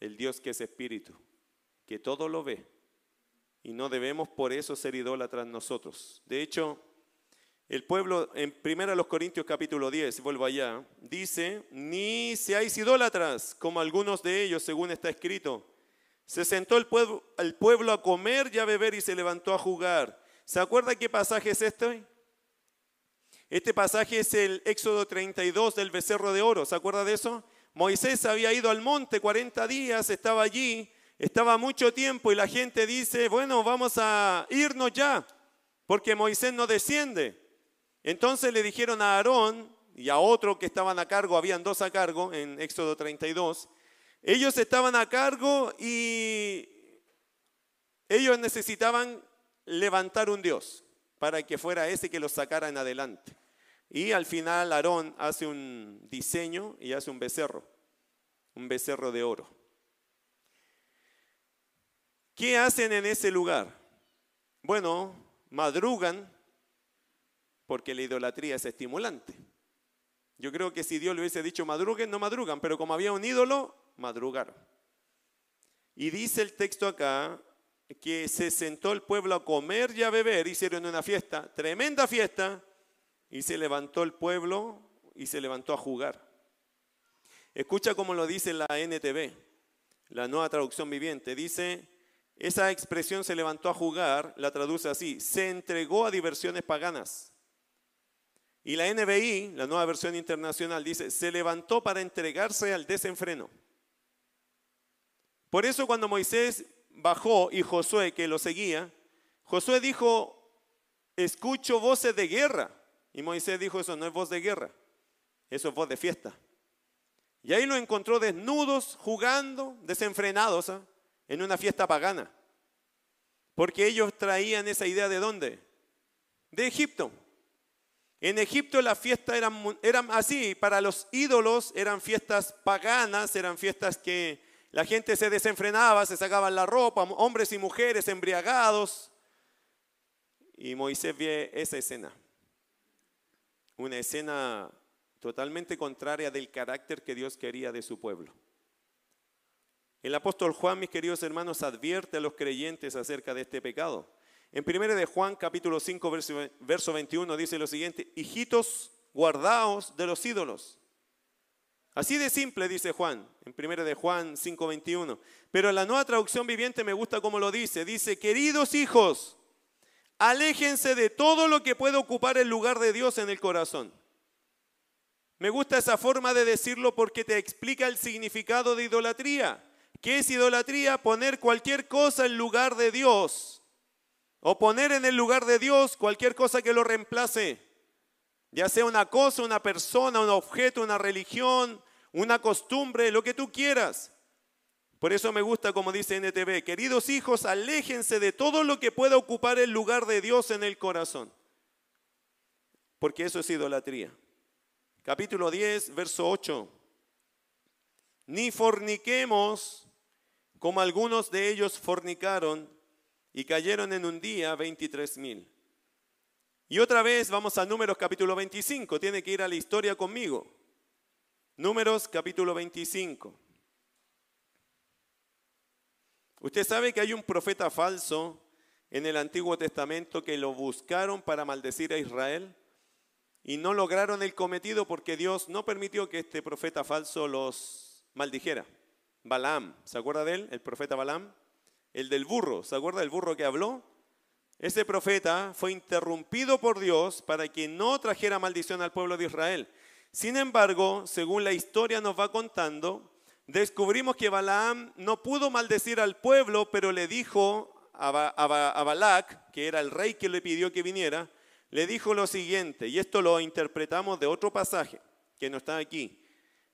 El Dios que es espíritu, que todo lo ve. Y no debemos por eso ser idólatras nosotros. De hecho, el pueblo, en 1 Corintios capítulo 10, vuelvo allá, dice, ni seáis idólatras, como algunos de ellos, según está escrito, Se sentó el pueblo, el pueblo a comer y a beber y se levantó a jugar. ¿Se acuerda qué pasaje es este? Este pasaje es el Éxodo 32 del becerro de oro. ¿Se acuerda de eso? Moisés había ido al monte 40 días, estaba allí, estaba mucho tiempo y la gente dice, bueno, vamos a irnos ya, porque Moisés no desciende. Entonces le dijeron a Aarón y a otro que estaban a cargo, habían dos a cargo en Éxodo 32, ellos estaban a cargo y ellos necesitaban levantar un Dios para que fuera ese que los sacara en adelante. Y al final Aarón hace un diseño y hace un becerro, un becerro de oro. ¿Qué hacen en ese lugar? Bueno, madrugan porque la idolatría es estimulante. Yo creo que si Dios le hubiese dicho madruguen, no madrugan, pero como había un ídolo, madrugaron. Y dice el texto acá que se sentó el pueblo a comer y a beber, hicieron una fiesta, tremenda fiesta, y se levantó el pueblo y se levantó a jugar. Escucha cómo lo dice la NTV, la nueva traducción viviente. Dice, esa expresión se levantó a jugar, la traduce así, se entregó a diversiones paganas. Y la NBI, la nueva versión internacional, dice, se levantó para entregarse al desenfreno. Por eso cuando Moisés bajó y Josué, que lo seguía, Josué dijo, escucho voces de guerra. Y Moisés dijo, eso no es voz de guerra, eso es voz de fiesta. Y ahí lo encontró desnudos, jugando, desenfrenados, ¿ah? en una fiesta pagana. Porque ellos traían esa idea de dónde? De Egipto. En Egipto las fiestas eran, eran así, para los ídolos eran fiestas paganas, eran fiestas que la gente se desenfrenaba, se sacaban la ropa, hombres y mujeres embriagados. Y Moisés ve esa escena una escena totalmente contraria del carácter que Dios quería de su pueblo. El apóstol Juan, mis queridos hermanos, advierte a los creyentes acerca de este pecado. En 1 de Juan, capítulo 5, verso 21, dice lo siguiente, hijitos, guardaos de los ídolos. Así de simple, dice Juan, en 1 de Juan 5, 21. Pero la nueva traducción viviente me gusta como lo dice. Dice, queridos hijos, Aléjense de todo lo que puede ocupar el lugar de Dios en el corazón. Me gusta esa forma de decirlo porque te explica el significado de idolatría. ¿Qué es idolatría? Poner cualquier cosa en lugar de Dios. O poner en el lugar de Dios cualquier cosa que lo reemplace. Ya sea una cosa, una persona, un objeto, una religión, una costumbre, lo que tú quieras. Por eso me gusta como dice NTV, queridos hijos, aléjense de todo lo que pueda ocupar el lugar de Dios en el corazón. Porque eso es idolatría. Capítulo 10, verso 8. Ni forniquemos como algunos de ellos fornicaron y cayeron en un día 23 mil. Y otra vez vamos a Números capítulo 25. Tiene que ir a la historia conmigo. Números capítulo 25. Usted sabe que hay un profeta falso en el Antiguo Testamento que lo buscaron para maldecir a Israel y no lograron el cometido porque Dios no permitió que este profeta falso los maldijera. Balaam, ¿se acuerda de él? El profeta Balaam. El del burro, ¿se acuerda del burro que habló? Ese profeta fue interrumpido por Dios para que no trajera maldición al pueblo de Israel. Sin embargo, según la historia nos va contando, descubrimos que Balaam no pudo maldecir al pueblo, pero le dijo a, Balac, que era el rey que le pidió que viniera, le dijo lo siguiente, y esto lo interpretamos de otro pasaje que no está aquí,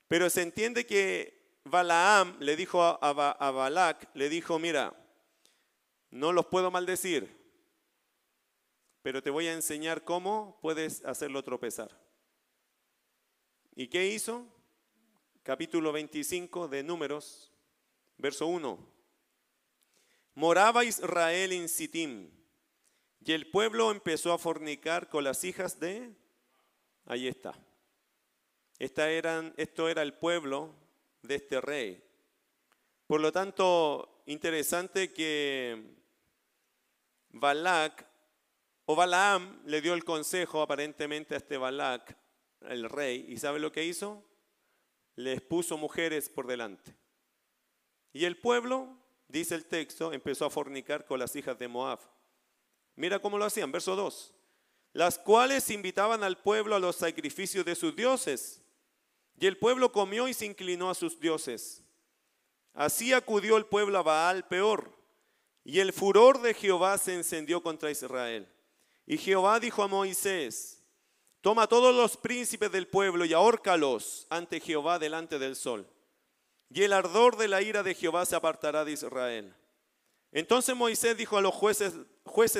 pero se entiende que Balaam le dijo a, a Balac, le dijo, mira, no los puedo maldecir, pero te voy a enseñar cómo puedes hacerlo tropezar. ¿Y qué hizo? capítulo 25 de Números, verso 1. Moraba Israel en Sittim y el pueblo empezó a fornicar con las hijas de... Ahí está. Esta esto era el pueblo de este rey. Por lo tanto, interesante que Balak o Balaam le dio el consejo aparentemente a este Balak, el rey, y ¿sabe lo que hizo? les puso mujeres por delante. Y el pueblo dice el texto, empezó a fornicar con las hijas de Moab. Mira cómo lo hacían, verso 2. Las cuales invitaban al pueblo a los sacrificios de sus dioses. Y el pueblo comió y se inclinó a sus dioses. Así acudió el pueblo a Baal peor. Y el furor de Jehová se encendió contra Israel. Y Jehová dijo a Moisés, toma todos los príncipes del pueblo y ahórcalos ante Jehová delante del sol. Y el ardor de la ira de Jehová se apartará de Israel. Entonces Moisés dijo a los jueces,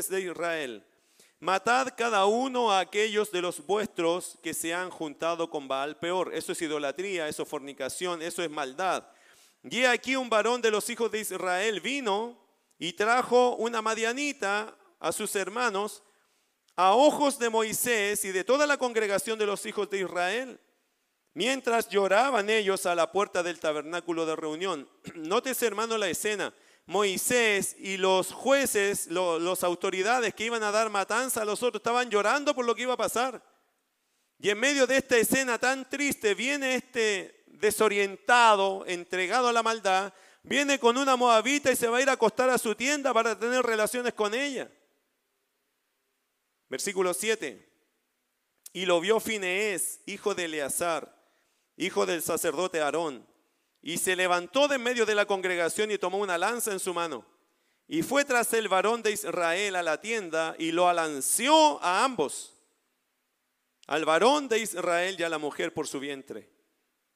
de Israel, matad cada uno a aquellos de los vuestros que se han juntado con Baal peor. Eso es idolatría, eso es fornicación, eso es maldad. Y aquí un varón de los hijos de Israel vino y trajo una madianita a sus hermanos a ojos de Moisés y de toda la congregación de los hijos de Israel, mientras lloraban ellos a la puerta del tabernáculo de reunión. Nótese, hermano, la escena. Moisés y los jueces, las autoridades que iban a dar matanza a los otros, estaban llorando por lo que iba a pasar. Y en medio de esta escena tan triste viene este desorientado, entregado a la maldad, viene con una moabita y se va a ir a acostar a su tienda para tener relaciones con ella. Versículo 7. Y lo vio Fineés, hijo de Eleazar, hijo del sacerdote Aarón, y se levantó de medio de la congregación y tomó una lanza en su mano. Y fue tras el varón de Israel a la tienda y lo alanceó a ambos, al varón de Israel y a la mujer por su vientre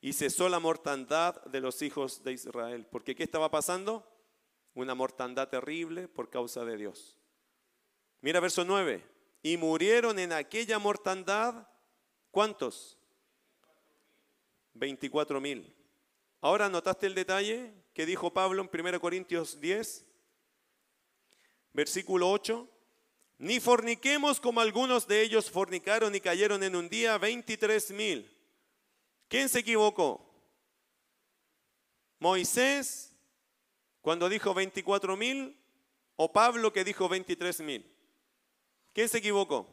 y cesó la mortandad de los hijos de Israel. Porque ¿qué estaba pasando? Una mortandad terrible por causa de Dios. Mira verso 9. Y murieron en aquella mortandad, ¿cuántos? 24 mil. Ahora notaste el detalle que dijo Pablo en 1 Corintios 10, versículo 8. Ni forniquemos como algunos de ellos fornicaron y cayeron en un día 23 mil. ¿Quién se equivocó? ¿Moisés cuando dijo 24 mil o Pablo que dijo 23 mil? ¿Quién se equivocó?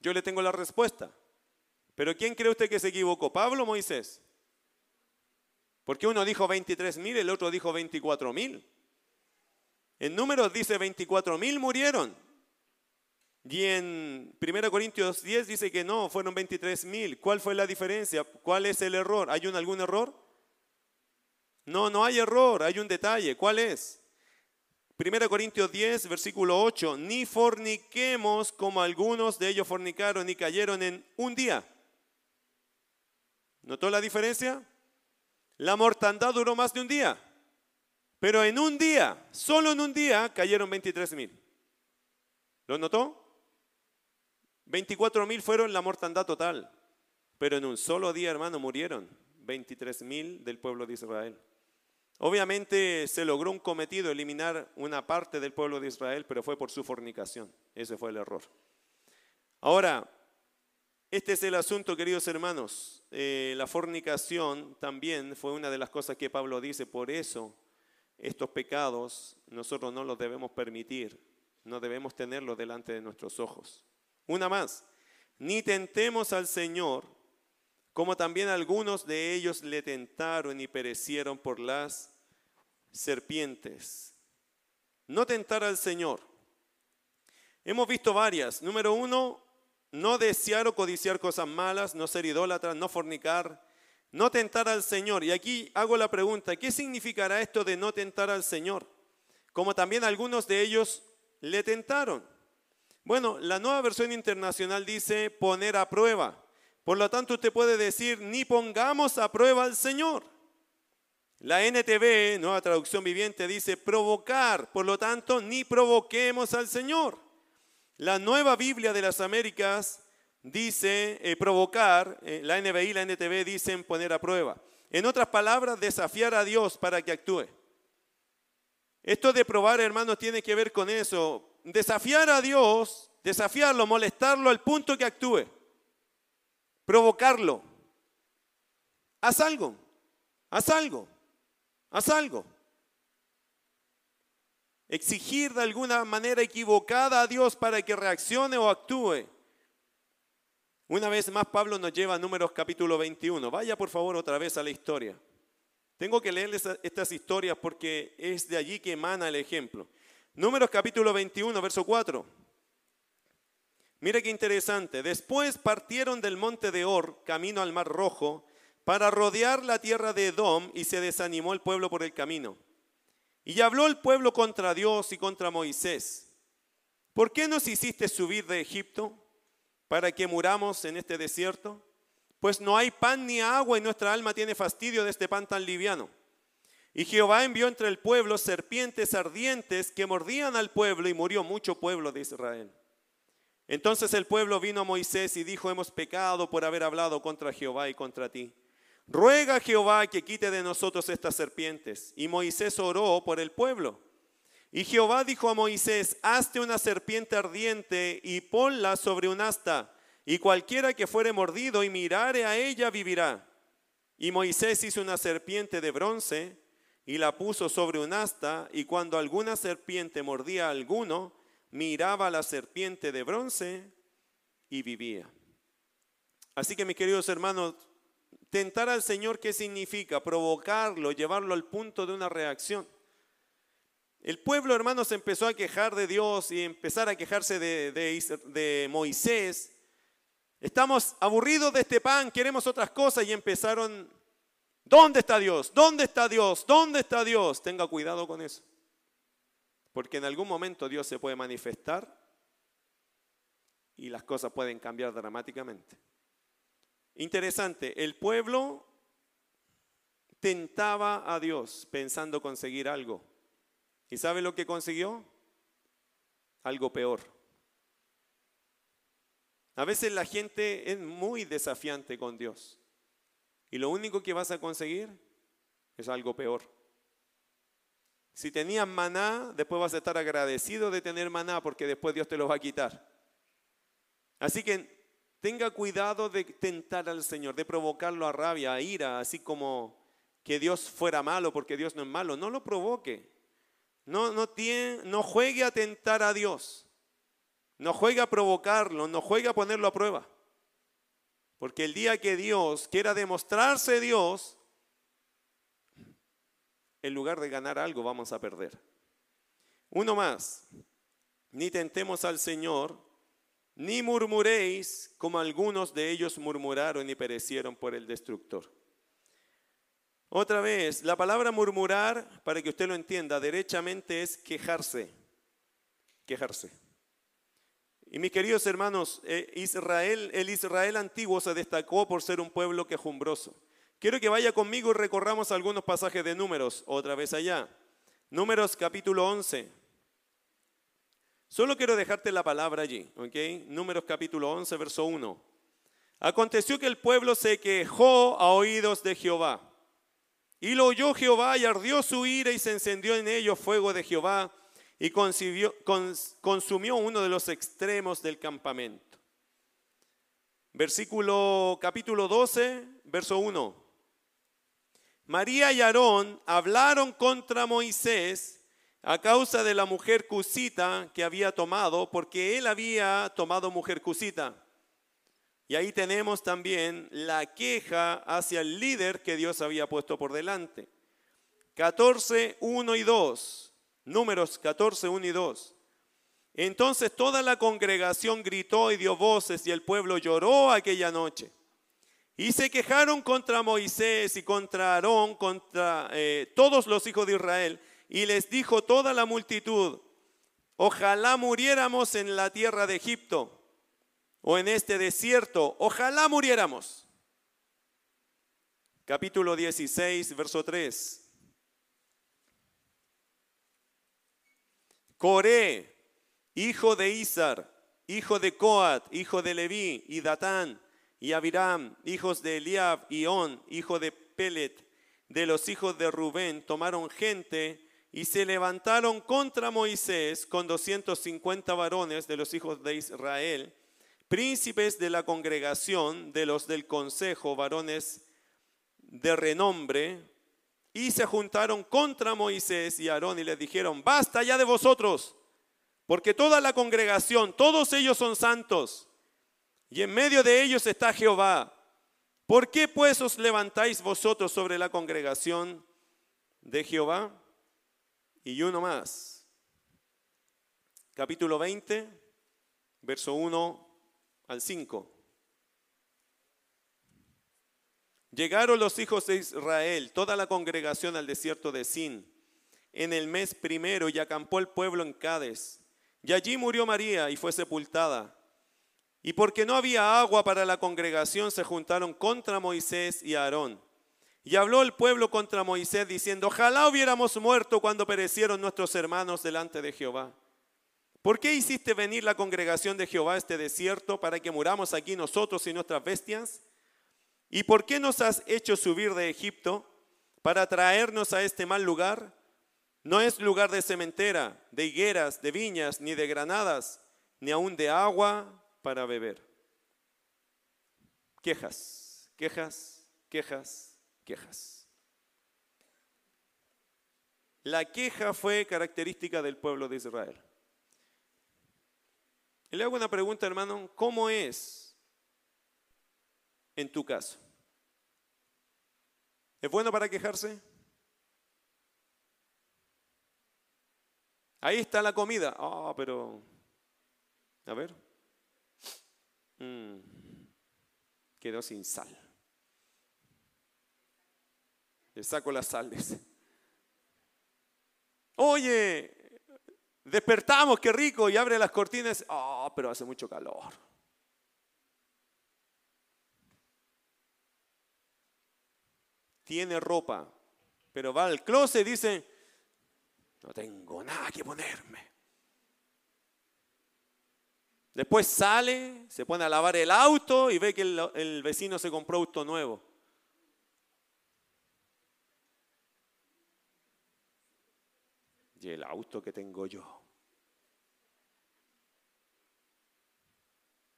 Yo le tengo la respuesta. Pero ¿quién cree usted que se equivocó? ¿Pablo o Moisés? Porque uno dijo 23 mil, el otro dijo 24 mil. En números dice 24 mil murieron. Y en 1 Corintios 10 dice que no, fueron 23 mil. ¿Cuál fue la diferencia? ¿Cuál es el error? ¿Hay un, algún error? No, no hay error, hay un detalle. ¿Cuál es? 1 Corintios 10, versículo 8. Ni forniquemos como algunos de ellos fornicaron y cayeron en un día. ¿Notó la diferencia? La mortandad duró más de un día. Pero en un día, solo en un día, cayeron 23 mil. ¿Lo notó? 24 mil fueron la mortandad total, pero en un solo día, hermano, murieron 23 mil del pueblo de Israel. Obviamente se logró un cometido, eliminar una parte del pueblo de Israel, pero fue por su fornicación. Ese fue el error. Ahora, este es el asunto, queridos hermanos. Eh, la fornicación también fue una de las cosas que Pablo dice. Por eso, estos pecados nosotros no los debemos permitir, no debemos tenerlos delante de nuestros ojos. Una más, ni tentemos al Señor, como también algunos de ellos le tentaron y perecieron por las serpientes. No tentar al Señor. Hemos visto varias. Número uno, no desear o codiciar cosas malas, no ser idólatra, no fornicar, no tentar al Señor. Y aquí hago la pregunta, ¿qué significará esto de no tentar al Señor? Como también algunos de ellos le tentaron. Bueno, la nueva versión internacional dice poner a prueba. Por lo tanto, usted puede decir, ni pongamos a prueba al Señor. La NTV, nueva traducción viviente, dice provocar. Por lo tanto, ni provoquemos al Señor. La nueva Biblia de las Américas dice eh, provocar. Eh, la NBI y la NTV dicen poner a prueba. En otras palabras, desafiar a Dios para que actúe. Esto de probar, hermanos, tiene que ver con eso desafiar a Dios, desafiarlo, molestarlo al punto que actúe, provocarlo. Haz algo, haz algo, haz algo. Exigir de alguna manera equivocada a Dios para que reaccione o actúe. Una vez más Pablo nos lleva a Números capítulo 21. Vaya por favor otra vez a la historia. Tengo que leerles estas historias porque es de allí que emana el ejemplo. Números capítulo 21, verso 4. Mira qué interesante. Después partieron del monte de Or, camino al Mar Rojo, para rodear la tierra de Edom y se desanimó el pueblo por el camino. Y habló el pueblo contra Dios y contra Moisés. ¿Por qué nos hiciste subir de Egipto para que muramos en este desierto? Pues no hay pan ni agua y nuestra alma tiene fastidio de este pan tan liviano. Y Jehová envió entre el pueblo serpientes ardientes que mordían al pueblo y murió mucho pueblo de Israel. Entonces el pueblo vino a Moisés y dijo, hemos pecado por haber hablado contra Jehová y contra ti. Ruega a Jehová que quite de nosotros estas serpientes. Y Moisés oró por el pueblo. Y Jehová dijo a Moisés, hazte una serpiente ardiente y ponla sobre un asta, y cualquiera que fuere mordido y mirare a ella vivirá. Y Moisés hizo una serpiente de bronce y la puso sobre un asta, y cuando alguna serpiente mordía a alguno, miraba la serpiente de bronce y vivía. Así que mis queridos hermanos, tentar al Señor, ¿qué significa? Provocarlo, llevarlo al punto de una reacción. El pueblo, hermanos, empezó a quejar de Dios y empezar a quejarse de, de Moisés. Estamos aburridos de este pan, queremos otras cosas y empezaron, ¿dónde está Dios? ¿Dónde está Dios? ¿Dónde está Dios? Tenga cuidado con eso. Porque en algún momento Dios se puede manifestar y las cosas pueden cambiar dramáticamente. Interesante, el pueblo tentaba a Dios pensando conseguir algo. ¿Y sabe lo que consiguió? Algo peor. A veces la gente es muy desafiante con Dios. Y lo único que vas a conseguir es algo peor. Si tenías maná, después vas a estar agradecido de tener maná porque después Dios te lo va a quitar. Así que tenga cuidado de tentar al Señor, de provocarlo a rabia, a ira, así como que Dios fuera malo porque Dios no es malo. No lo provoque. No, no, no juegue a tentar a Dios. No juegue a provocarlo, no juegue a ponerlo a prueba. Porque el día que Dios quiera demostrarse Dios, en lugar de ganar algo, vamos a perder. Uno más, ni tentemos al Señor, ni murmuréis como algunos de ellos murmuraron y perecieron por el destructor. Otra vez, la palabra murmurar, para que usted lo entienda, derechamente es quejarse, quejarse. Y mis queridos hermanos, eh, Israel, el Israel antiguo se destacó por ser un pueblo quejumbroso. Quiero que vaya conmigo y recorramos algunos pasajes de números, otra vez allá. Números capítulo 11. Solo quiero dejarte la palabra allí, ¿ok? Números capítulo 11, verso 1. Aconteció que el pueblo se quejó a oídos de Jehová. Y lo oyó Jehová y ardió su ira y se encendió en ellos fuego de Jehová y consumió uno de los extremos del campamento. Versículo capítulo 12, verso 1. María y Aarón hablaron contra Moisés a causa de la mujer cusita que había tomado, porque él había tomado mujer cusita. Y ahí tenemos también la queja hacia el líder que Dios había puesto por delante. 14, 1 y 2. Números 14, 1 y 2. Entonces toda la congregación gritó y dio voces y el pueblo lloró aquella noche. Y se quejaron contra Moisés y contra Aarón, contra eh, todos los hijos de Israel. Y les dijo toda la multitud, ojalá muriéramos en la tierra de Egipto o en este desierto, ojalá muriéramos. Capítulo 16, verso 3. Coré, hijo de Isar, hijo de Coat, hijo de Leví y Datán, y Abiram, hijos de Eliab, y On, hijo de Pelet, de los hijos de Rubén, tomaron gente y se levantaron contra Moisés con 250 varones de los hijos de Israel, príncipes de la congregación, de los del consejo, varones de renombre, y se juntaron contra Moisés y Aarón y les dijeron, basta ya de vosotros, porque toda la congregación, todos ellos son santos y en medio de ellos está Jehová. ¿Por qué pues os levantáis vosotros sobre la congregación de Jehová? Y uno más. Capítulo 20, verso 1 al 5. Llegaron los hijos de Israel, toda la congregación al desierto de Sin, en el mes primero, y acampó el pueblo en Cades. Y allí murió María y fue sepultada. Y porque no había agua para la congregación, se juntaron contra Moisés y Aarón. Y habló el pueblo contra Moisés diciendo, ojalá hubiéramos muerto cuando perecieron nuestros hermanos delante de Jehová. ¿Por qué hiciste venir la congregación de Jehová a este desierto para que muramos aquí nosotros y nuestras bestias? ¿Y por qué nos has hecho subir de Egipto para traernos a este mal lugar? No es lugar de cementera, de higueras, de viñas, ni de granadas, ni aun de agua para beber. Quejas, quejas, quejas, quejas. La queja fue característica del pueblo de Israel. Y le hago una pregunta, hermano, ¿cómo es en tu caso? ¿Es bueno para quejarse? Ahí está la comida. Ah, pero... A ver. Mm, quedó sin sal. Le saco las sales. Oye, despertamos, qué rico, y abre las cortinas. Ah, pero hace mucho calor. Tiene ropa, pero va al closet y dice, no tengo nada que ponerme. Después sale, se pone a lavar el auto y ve que el, vecino se compró auto nuevo. Y el auto que tengo yo.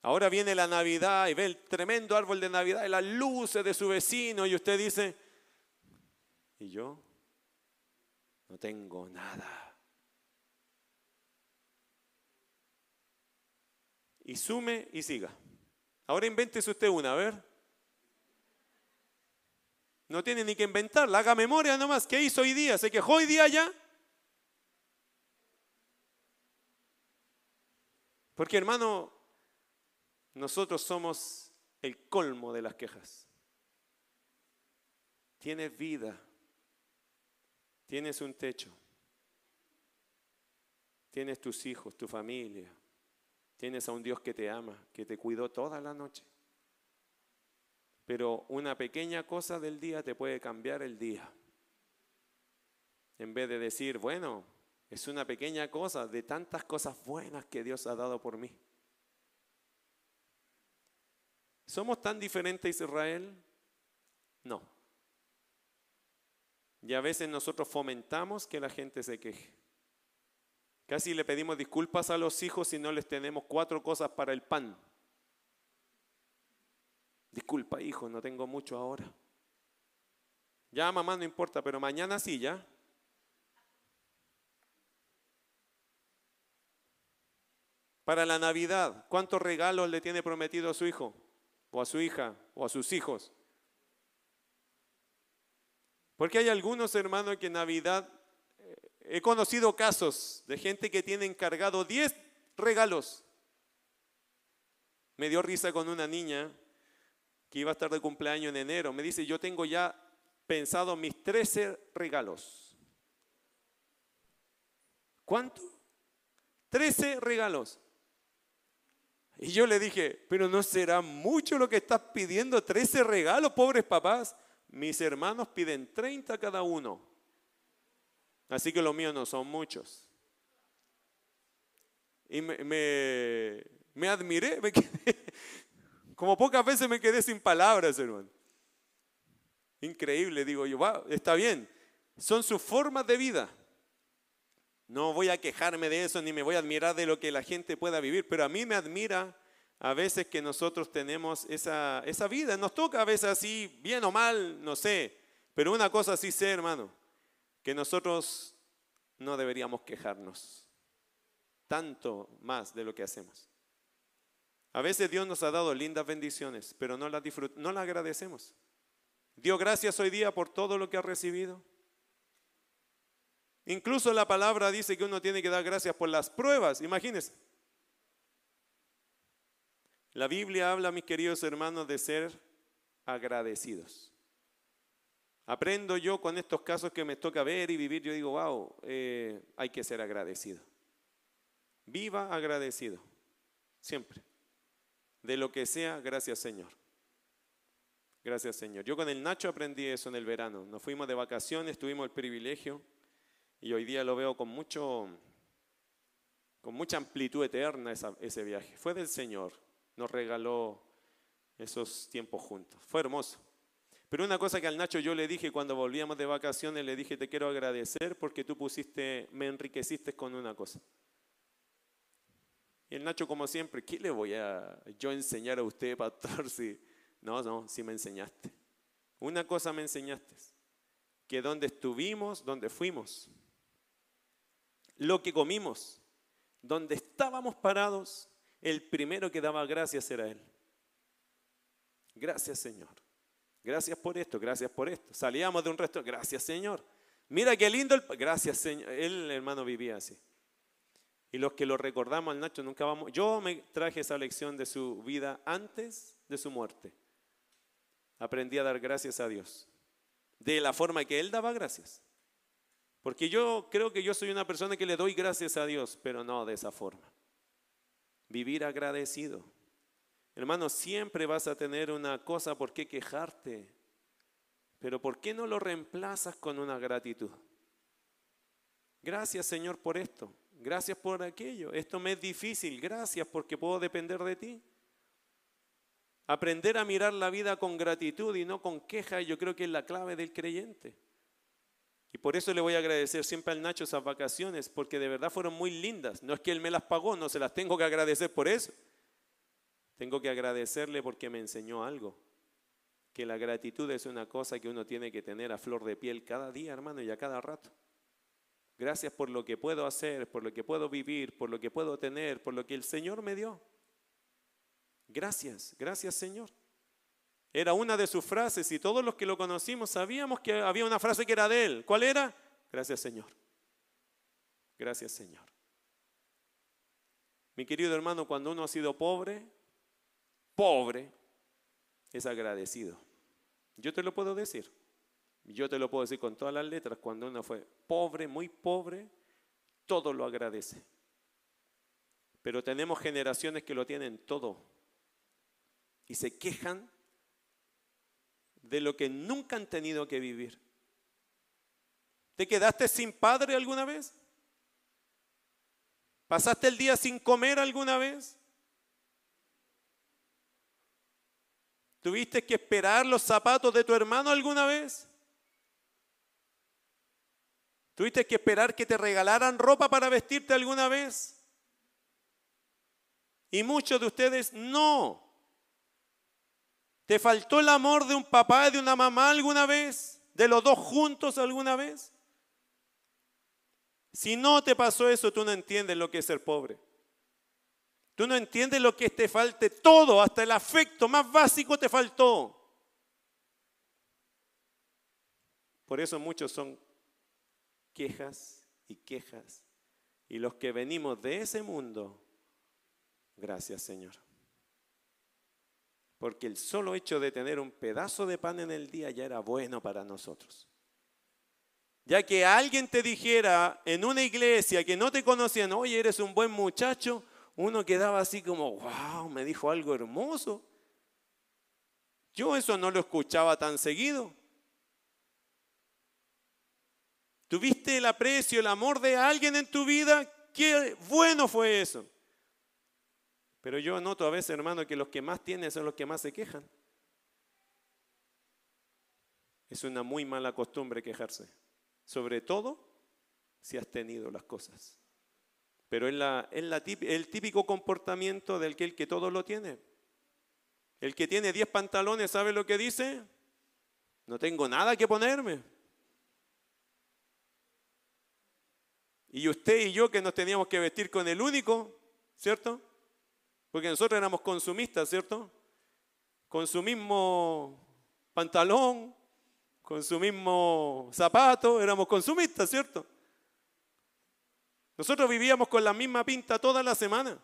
Ahora viene la Navidad y ve el tremendo árbol de Navidad y las luces de su vecino y usted dice, ¿y yo? No tengo nada. Y sume y siga. Ahora invéntese usted una, a ver. No tiene ni que inventarla, haga memoria nomás. ¿Qué hizo hoy día? ¿Se quejó hoy día ya? Porque hermano, nosotros somos el colmo de las quejas. Tienes vida, tienes un techo, tienes tus hijos, tu familia, Tienes a un Dios que te ama, que te cuidó toda la noche. Pero una pequeña cosa del día te puede cambiar el día. En vez de decir, bueno, es una pequeña cosa de tantas cosas buenas que Dios ha dado por mí. ¿Somos tan diferentes Israel? No. Y a veces nosotros fomentamos que la gente se queje. Casi le pedimos disculpas a los hijos si no les tenemos cuatro cosas para el pan. Disculpa, hijo, no tengo mucho ahora. Ya, mamá, no importa, pero mañana sí, ya. Para la Navidad, ¿cuántos regalos le tiene prometido a su hijo? O a su hija, o a sus hijos. Porque hay algunos hermanos que en Navidad He conocido casos de gente que tiene encargado 10 regalos. Me dio risa con una niña que iba a estar de cumpleaños en enero. Me dice, yo tengo ya pensado mis 13 regalos. ¿Cuánto? 13 regalos. Y yo le dije, pero no será mucho lo que estás pidiendo, 13 regalos, pobres papás. Mis hermanos piden 30 cada uno. Así que los míos no son muchos. Y me, me, admiré, como pocas veces me quedé sin palabras, hermano. Increíble, digo yo, está bien, son sus formas de vida. No voy a quejarme de eso ni me voy a admirar de lo que la gente pueda vivir, pero a mí me admira a veces que nosotros tenemos esa, esa vida. Nos toca a veces así, bien o mal, no sé, pero una cosa sí sé, hermano que nosotros no deberíamos quejarnos tanto más de lo que hacemos. A veces Dios nos ha dado lindas bendiciones, pero no las, no las agradecemos. Dio gracias hoy día por todo lo que ha recibido. Incluso la palabra dice que uno tiene que dar gracias por las pruebas, imagínense. La Biblia habla, mis queridos hermanos, de ser agradecidos. Aprendo yo con estos casos que me toca ver y vivir, yo digo, wow, eh, hay que ser agradecido. Viva agradecido, siempre. De lo que sea, gracias Señor. Gracias Señor. Yo con el Nacho aprendí eso en el verano. Nos fuimos de vacaciones, tuvimos el privilegio y hoy día lo veo con mucho, con mucha amplitud eterna ese viaje. Fue del Señor, nos regaló esos tiempos juntos. Fue hermoso. Pero una cosa que al Nacho yo le dije cuando volvíamos de vacaciones, le dije, te quiero agradecer porque tú pusiste, me enriqueciste con una cosa. Y el Nacho, como siempre, ¿qué le voy a yo enseñar a usted, pastor? Si... No, no, si me enseñaste. Una cosa me enseñaste, que donde estuvimos, donde fuimos, lo que comimos, donde estábamos parados, el primero que daba gracias era Él. Gracias Señor. Gracias por esto, gracias por esto. Salíamos de un resto, gracias Señor. Mira qué lindo el... Gracias Señor. Él, hermano, vivía así. Y los que lo recordamos al Nacho nunca vamos... Yo me traje esa lección de su vida antes de su muerte. Aprendí a dar gracias a Dios. De la forma que Él daba gracias. Porque yo creo que yo soy una persona que le doy gracias a Dios, pero no de esa forma. Vivir agradecido. Hermano, siempre vas a tener una cosa por qué quejarte, pero ¿por qué no lo reemplazas con una gratitud? Gracias Señor por esto, gracias por aquello, esto me es difícil, gracias porque puedo depender de ti. Aprender a mirar la vida con gratitud y no con queja, yo creo que es la clave del creyente. Y por eso le voy a agradecer siempre al Nacho esas vacaciones, porque de verdad fueron muy lindas. No es que él me las pagó, no se las tengo que agradecer por eso. Tengo que agradecerle porque me enseñó algo. Que la gratitud es una cosa que uno tiene que tener a flor de piel cada día, hermano, y a cada rato. Gracias por lo que puedo hacer, por lo que puedo vivir, por lo que puedo tener, por lo que el Señor me dio. Gracias, gracias Señor. Era una de sus frases y todos los que lo conocimos sabíamos que había una frase que era de él. ¿Cuál era? Gracias Señor. Gracias Señor. Mi querido hermano, cuando uno ha sido pobre, pobre, es agradecido. Yo te lo puedo decir. Yo te lo puedo decir con todas las letras. Cuando uno fue pobre, muy pobre, todo lo agradece. Pero tenemos generaciones que lo tienen todo y se quejan de lo que nunca han tenido que vivir. ¿Te quedaste sin padre alguna vez? ¿Pasaste el día sin comer alguna vez? ¿Tuviste que esperar los zapatos de tu hermano alguna vez? ¿Tuviste que esperar que te regalaran ropa para vestirte alguna vez? Y muchos de ustedes no. ¿Te faltó el amor de un papá y de una mamá alguna vez? ¿De los dos juntos alguna vez? Si no te pasó eso, tú no entiendes lo que es ser pobre. Tú no entiendes lo que te falte todo, hasta el afecto más básico te faltó. Por eso muchos son quejas y quejas. Y los que venimos de ese mundo, gracias Señor. Porque el solo hecho de tener un pedazo de pan en el día ya era bueno para nosotros. Ya que alguien te dijera en una iglesia que no te conocían, oye, eres un buen muchacho, uno quedaba así como, wow, me dijo algo hermoso. Yo eso no lo escuchaba tan seguido. ¿Tuviste el aprecio, el amor de alguien en tu vida? Qué bueno fue eso. Pero yo noto a veces, hermano, que los que más tienen son los que más se quejan. Es una muy mala costumbre quejarse. Sobre todo si has tenido las cosas. Pero es, la, el típico comportamiento del que que todo lo tiene. El que tiene 10 pantalones, ¿sabe lo que dice? No tengo nada que ponerme. Y usted y yo que nos teníamos que vestir con el único, ¿cierto? Porque nosotros éramos consumistas, ¿cierto? Con su mismo pantalón, con su mismo zapato, éramos consumistas, ¿cierto? Nosotros vivíamos con la misma pinta toda la semana.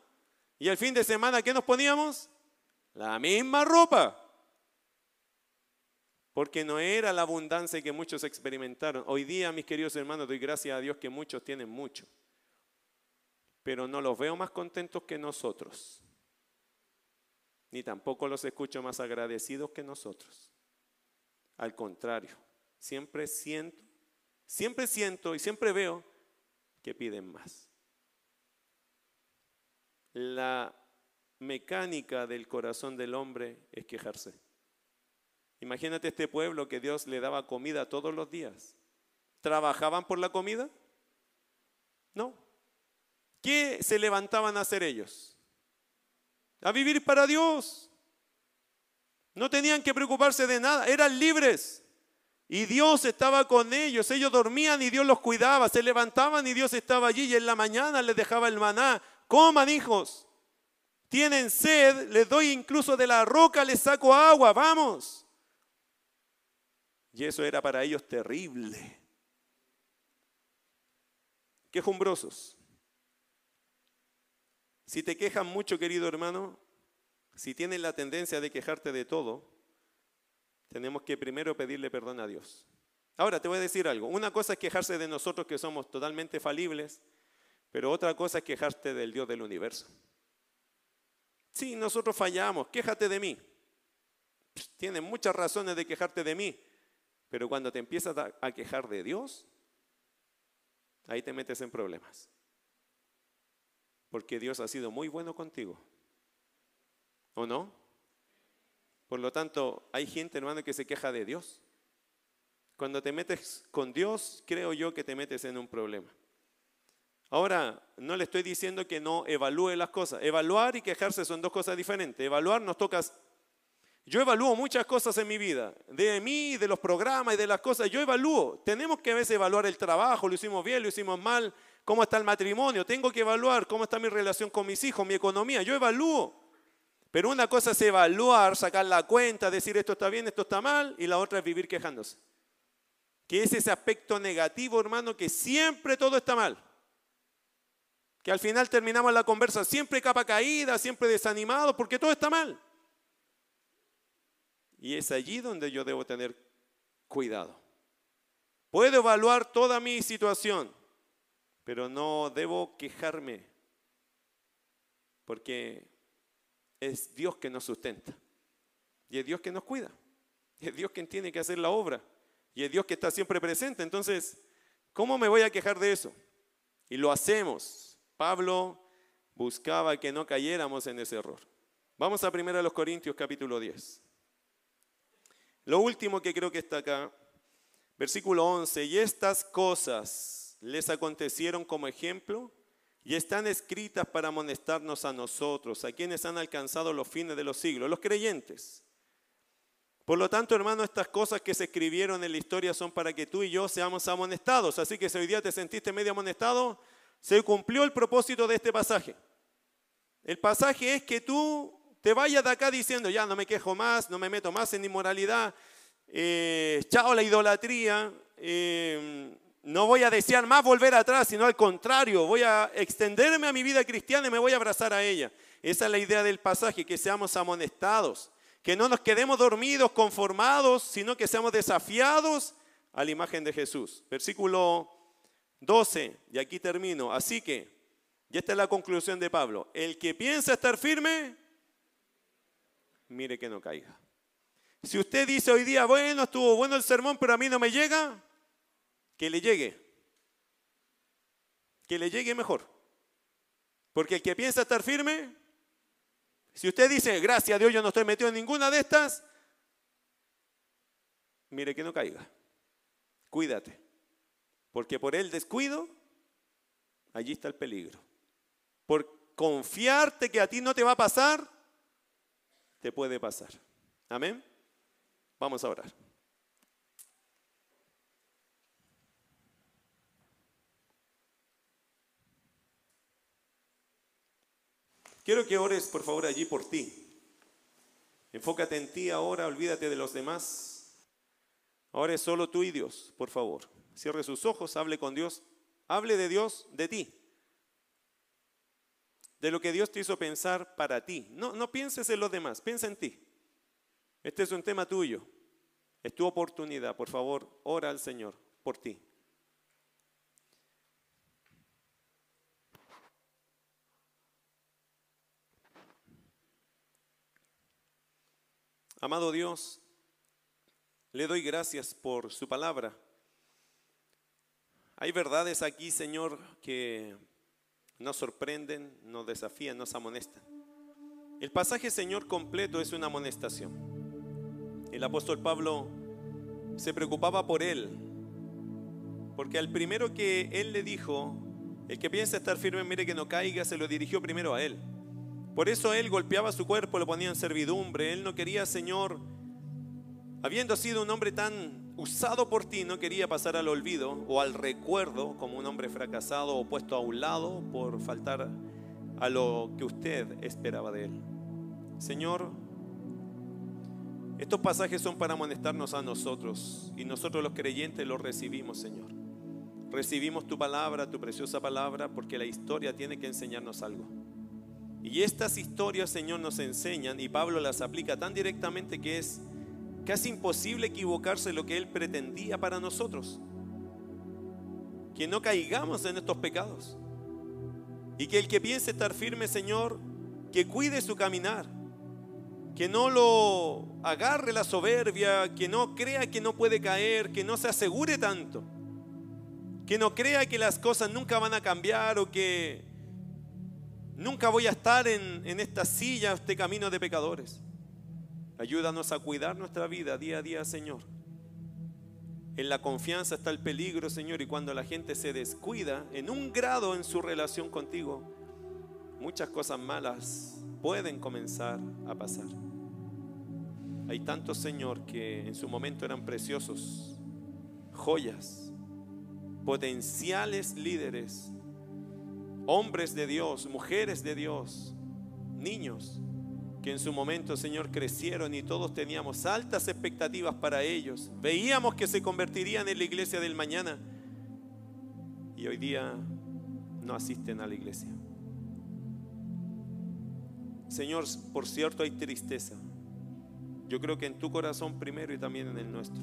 Y el fin de semana, ¿qué nos poníamos? La misma ropa. Porque no era la abundancia que muchos experimentaron. Hoy día, mis queridos hermanos, doy gracias a Dios que muchos tienen mucho. Pero no los veo más contentos que nosotros. Ni tampoco los escucho más agradecidos que nosotros. Al contrario, siempre siento, siempre siento y siempre veo que piden más. La mecánica del corazón del hombre es quejarse. Imagínate este pueblo que Dios le daba comida todos los días. ¿Trabajaban por la comida? No. ¿Qué se levantaban a hacer ellos? A vivir para Dios. No tenían que preocuparse de nada, eran libres. Y Dios estaba con ellos, ellos dormían y Dios los cuidaba, se levantaban y Dios estaba allí y en la mañana les dejaba el maná. Coman hijos, tienen sed, les doy incluso de la roca, les saco agua, vamos. Y eso era para ellos terrible. Quejumbrosos. Si te quejan mucho, querido hermano, si tienes la tendencia de quejarte de todo, tenemos que primero pedirle perdón a Dios. Ahora te voy a decir algo. Una cosa es quejarse de nosotros que somos totalmente falibles, pero otra cosa es quejarte del Dios del universo. Sí, nosotros fallamos, quéjate de mí. Tienes muchas razones de quejarte de mí, pero cuando te empiezas a quejar de Dios, ahí te metes en problemas. Porque Dios ha sido muy bueno contigo. ¿O no? Por lo tanto, hay gente, hermano, que se queja de Dios. Cuando te metes con Dios, creo yo que te metes en un problema. Ahora, no le estoy diciendo que no evalúe las cosas. Evaluar y quejarse son dos cosas diferentes. Evaluar nos toca yo evalúo muchas cosas en mi vida, de mí, de los programas y de las cosas. Yo evalúo. Tenemos que a veces evaluar el trabajo, lo hicimos bien, lo hicimos mal, cómo está el matrimonio. Tengo que evaluar cómo está mi relación con mis hijos, mi economía. Yo evalúo. Pero una cosa es evaluar, sacar la cuenta, decir esto está bien, esto está mal, y la otra es vivir quejándose. Que es ese aspecto negativo, hermano, que siempre todo está mal. Que al final terminamos la conversa siempre capa caída, siempre desanimado, porque todo está mal. Y es allí donde yo debo tener cuidado. Puedo evaluar toda mi situación, pero no debo quejarme, porque es Dios que nos sustenta, y es Dios que nos cuida, es Dios quien tiene que hacer la obra, y es Dios que está siempre presente. Entonces, ¿cómo me voy a quejar de eso? Y lo hacemos. Pablo buscaba que no cayéramos en ese error. Vamos a 1 Corintios capítulo 10. Lo último que creo que está acá, versículo 11, y estas cosas les acontecieron como ejemplo y están escritas para amonestarnos a nosotros, a quienes han alcanzado los fines de los siglos, los creyentes. Por lo tanto, hermano, estas cosas que se escribieron en la historia son para que tú y yo seamos amonestados. Así que si hoy día te sentiste medio amonestado, se cumplió el propósito de este pasaje. El pasaje es que tú te vayas de acá diciendo, ya no me quejo más, no me meto más en inmoralidad, eh, chao la idolatría, eh, no voy a desear más volver atrás, sino al contrario, voy a extenderme a mi vida cristiana y me voy a abrazar a ella. Esa es la idea del pasaje, que seamos amonestados, que no nos quedemos dormidos, conformados, sino que seamos desafiados a la imagen de Jesús. Versículo 12, y aquí termino. Así que, y esta es la conclusión de Pablo, el que piensa estar firme, mire que no caiga. Si usted dice hoy día, bueno, estuvo bueno el sermón, pero a mí no me llega, que le llegue. Que le llegue mejor. Porque el que piensa estar firme, si usted dice, gracias a Dios yo no estoy metido en ninguna de estas, mire que no caiga. Cuídate. Porque por el descuido, allí está el peligro. Por confiarte que a ti no te va a pasar, te puede pasar. Amén. Vamos a orar. Quiero que ores, por favor, allí por ti. Enfócate en ti ahora, olvídate de los demás. Ahora es solo tú y Dios, por favor. Cierre sus ojos, hable con Dios. Hable de Dios, de ti. De lo que Dios te hizo pensar para ti. No, no pienses en los demás, piensa en ti. Este es un tema tuyo. Es tu oportunidad. Por favor, ora al Señor por ti. Amado Dios, le doy gracias por su palabra. Hay verdades aquí, Señor, que nos sorprenden, nos desafían, nos amonestan. El pasaje, Señor, completo es una amonestación. El apóstol Pablo se preocupaba por él, porque al primero que él le dijo, el que piensa estar firme, mire que no caiga, se lo dirigió primero a él. Por eso él golpeaba su cuerpo, lo ponía en servidumbre. Él no quería, Señor, habiendo sido un hombre tan usado por ti, no quería pasar al olvido o al recuerdo como un hombre fracasado o puesto a un lado por faltar a lo que usted esperaba de él. Señor, estos pasajes son para amonestarnos a nosotros y nosotros los creyentes los recibimos, Señor. Recibimos tu palabra, tu preciosa palabra, porque la historia tiene que enseñarnos algo. Y estas historias, Señor, nos enseñan y Pablo las aplica tan directamente que es casi imposible equivocarse lo que él pretendía para nosotros. Que no caigamos en estos pecados. Y que el que piense estar firme, Señor, que cuide su caminar. Que no lo agarre la soberbia, que no crea que no puede caer, que no se asegure tanto. Que no crea que las cosas nunca van a cambiar o que Nunca voy a estar en, esta silla, este camino de pecadores. Ayúdanos a cuidar nuestra vida día a día, Señor. En la confianza está el peligro, Señor, y cuando la gente se descuida en un grado en su relación contigo, muchas cosas malas pueden comenzar a pasar. Hay tantos, Señor, que en su momento eran preciosos, joyas, potenciales líderes hombres de Dios, mujeres de Dios, niños que en su momento, Señor, crecieron y todos teníamos altas expectativas para ellos. Veíamos que se convertirían en la iglesia del mañana y hoy día no asisten a la iglesia. Señor, por cierto hay tristeza. Yo creo que en tu corazón primero y también en el nuestro.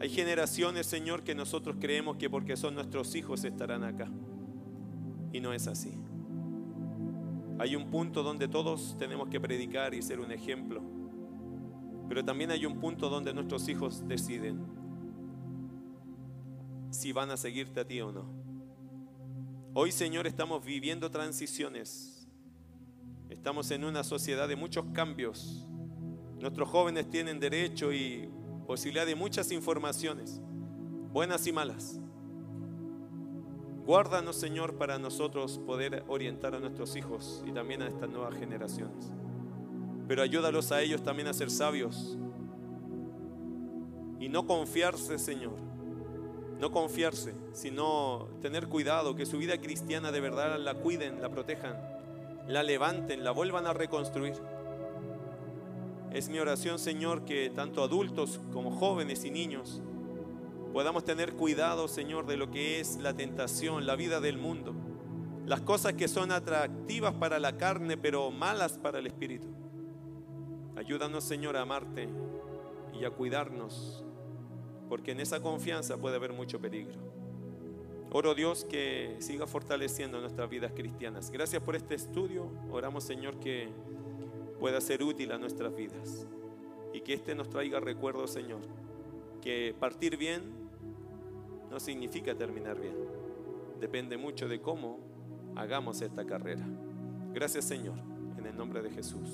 Hay generaciones, Señor, que nosotros creemos que porque son nuestros hijos estarán acá. Y no es así. Hay un punto donde todos tenemos que predicar y ser un ejemplo. Pero también hay un punto donde nuestros hijos deciden si van a seguirte a ti o no. Hoy, Señor, estamos viviendo transiciones. Estamos en una sociedad de muchos cambios. Nuestros jóvenes tienen derecho y posibilidad de muchas informaciones, buenas y malas. Guárdanos, Señor, para nosotros poder orientar a nuestros hijos y también a estas nuevas generaciones. Pero ayúdalos a ellos también a ser sabios y no confiarse, Señor. No confiarse, sino tener cuidado, que su vida cristiana de verdad la cuiden, la protejan, la levanten, la vuelvan a reconstruir. Es mi oración, Señor, que tanto adultos como jóvenes y niños podamos tener cuidado, Señor, de lo que es la tentación, la vida del mundo. Las cosas que son atractivas para la carne, pero malas para el espíritu. Ayúdanos, Señor, a amarte y a cuidarnos, porque en esa confianza puede haber mucho peligro. Oro Dios que siga fortaleciendo nuestras vidas cristianas. Gracias por este estudio. Oramos, Señor, que pueda ser útil a nuestras vidas y que este nos traiga recuerdo, Señor, que partir bien no significa terminar bien. Depende mucho de cómo hagamos esta carrera. Gracias Señor, en el nombre de Jesús.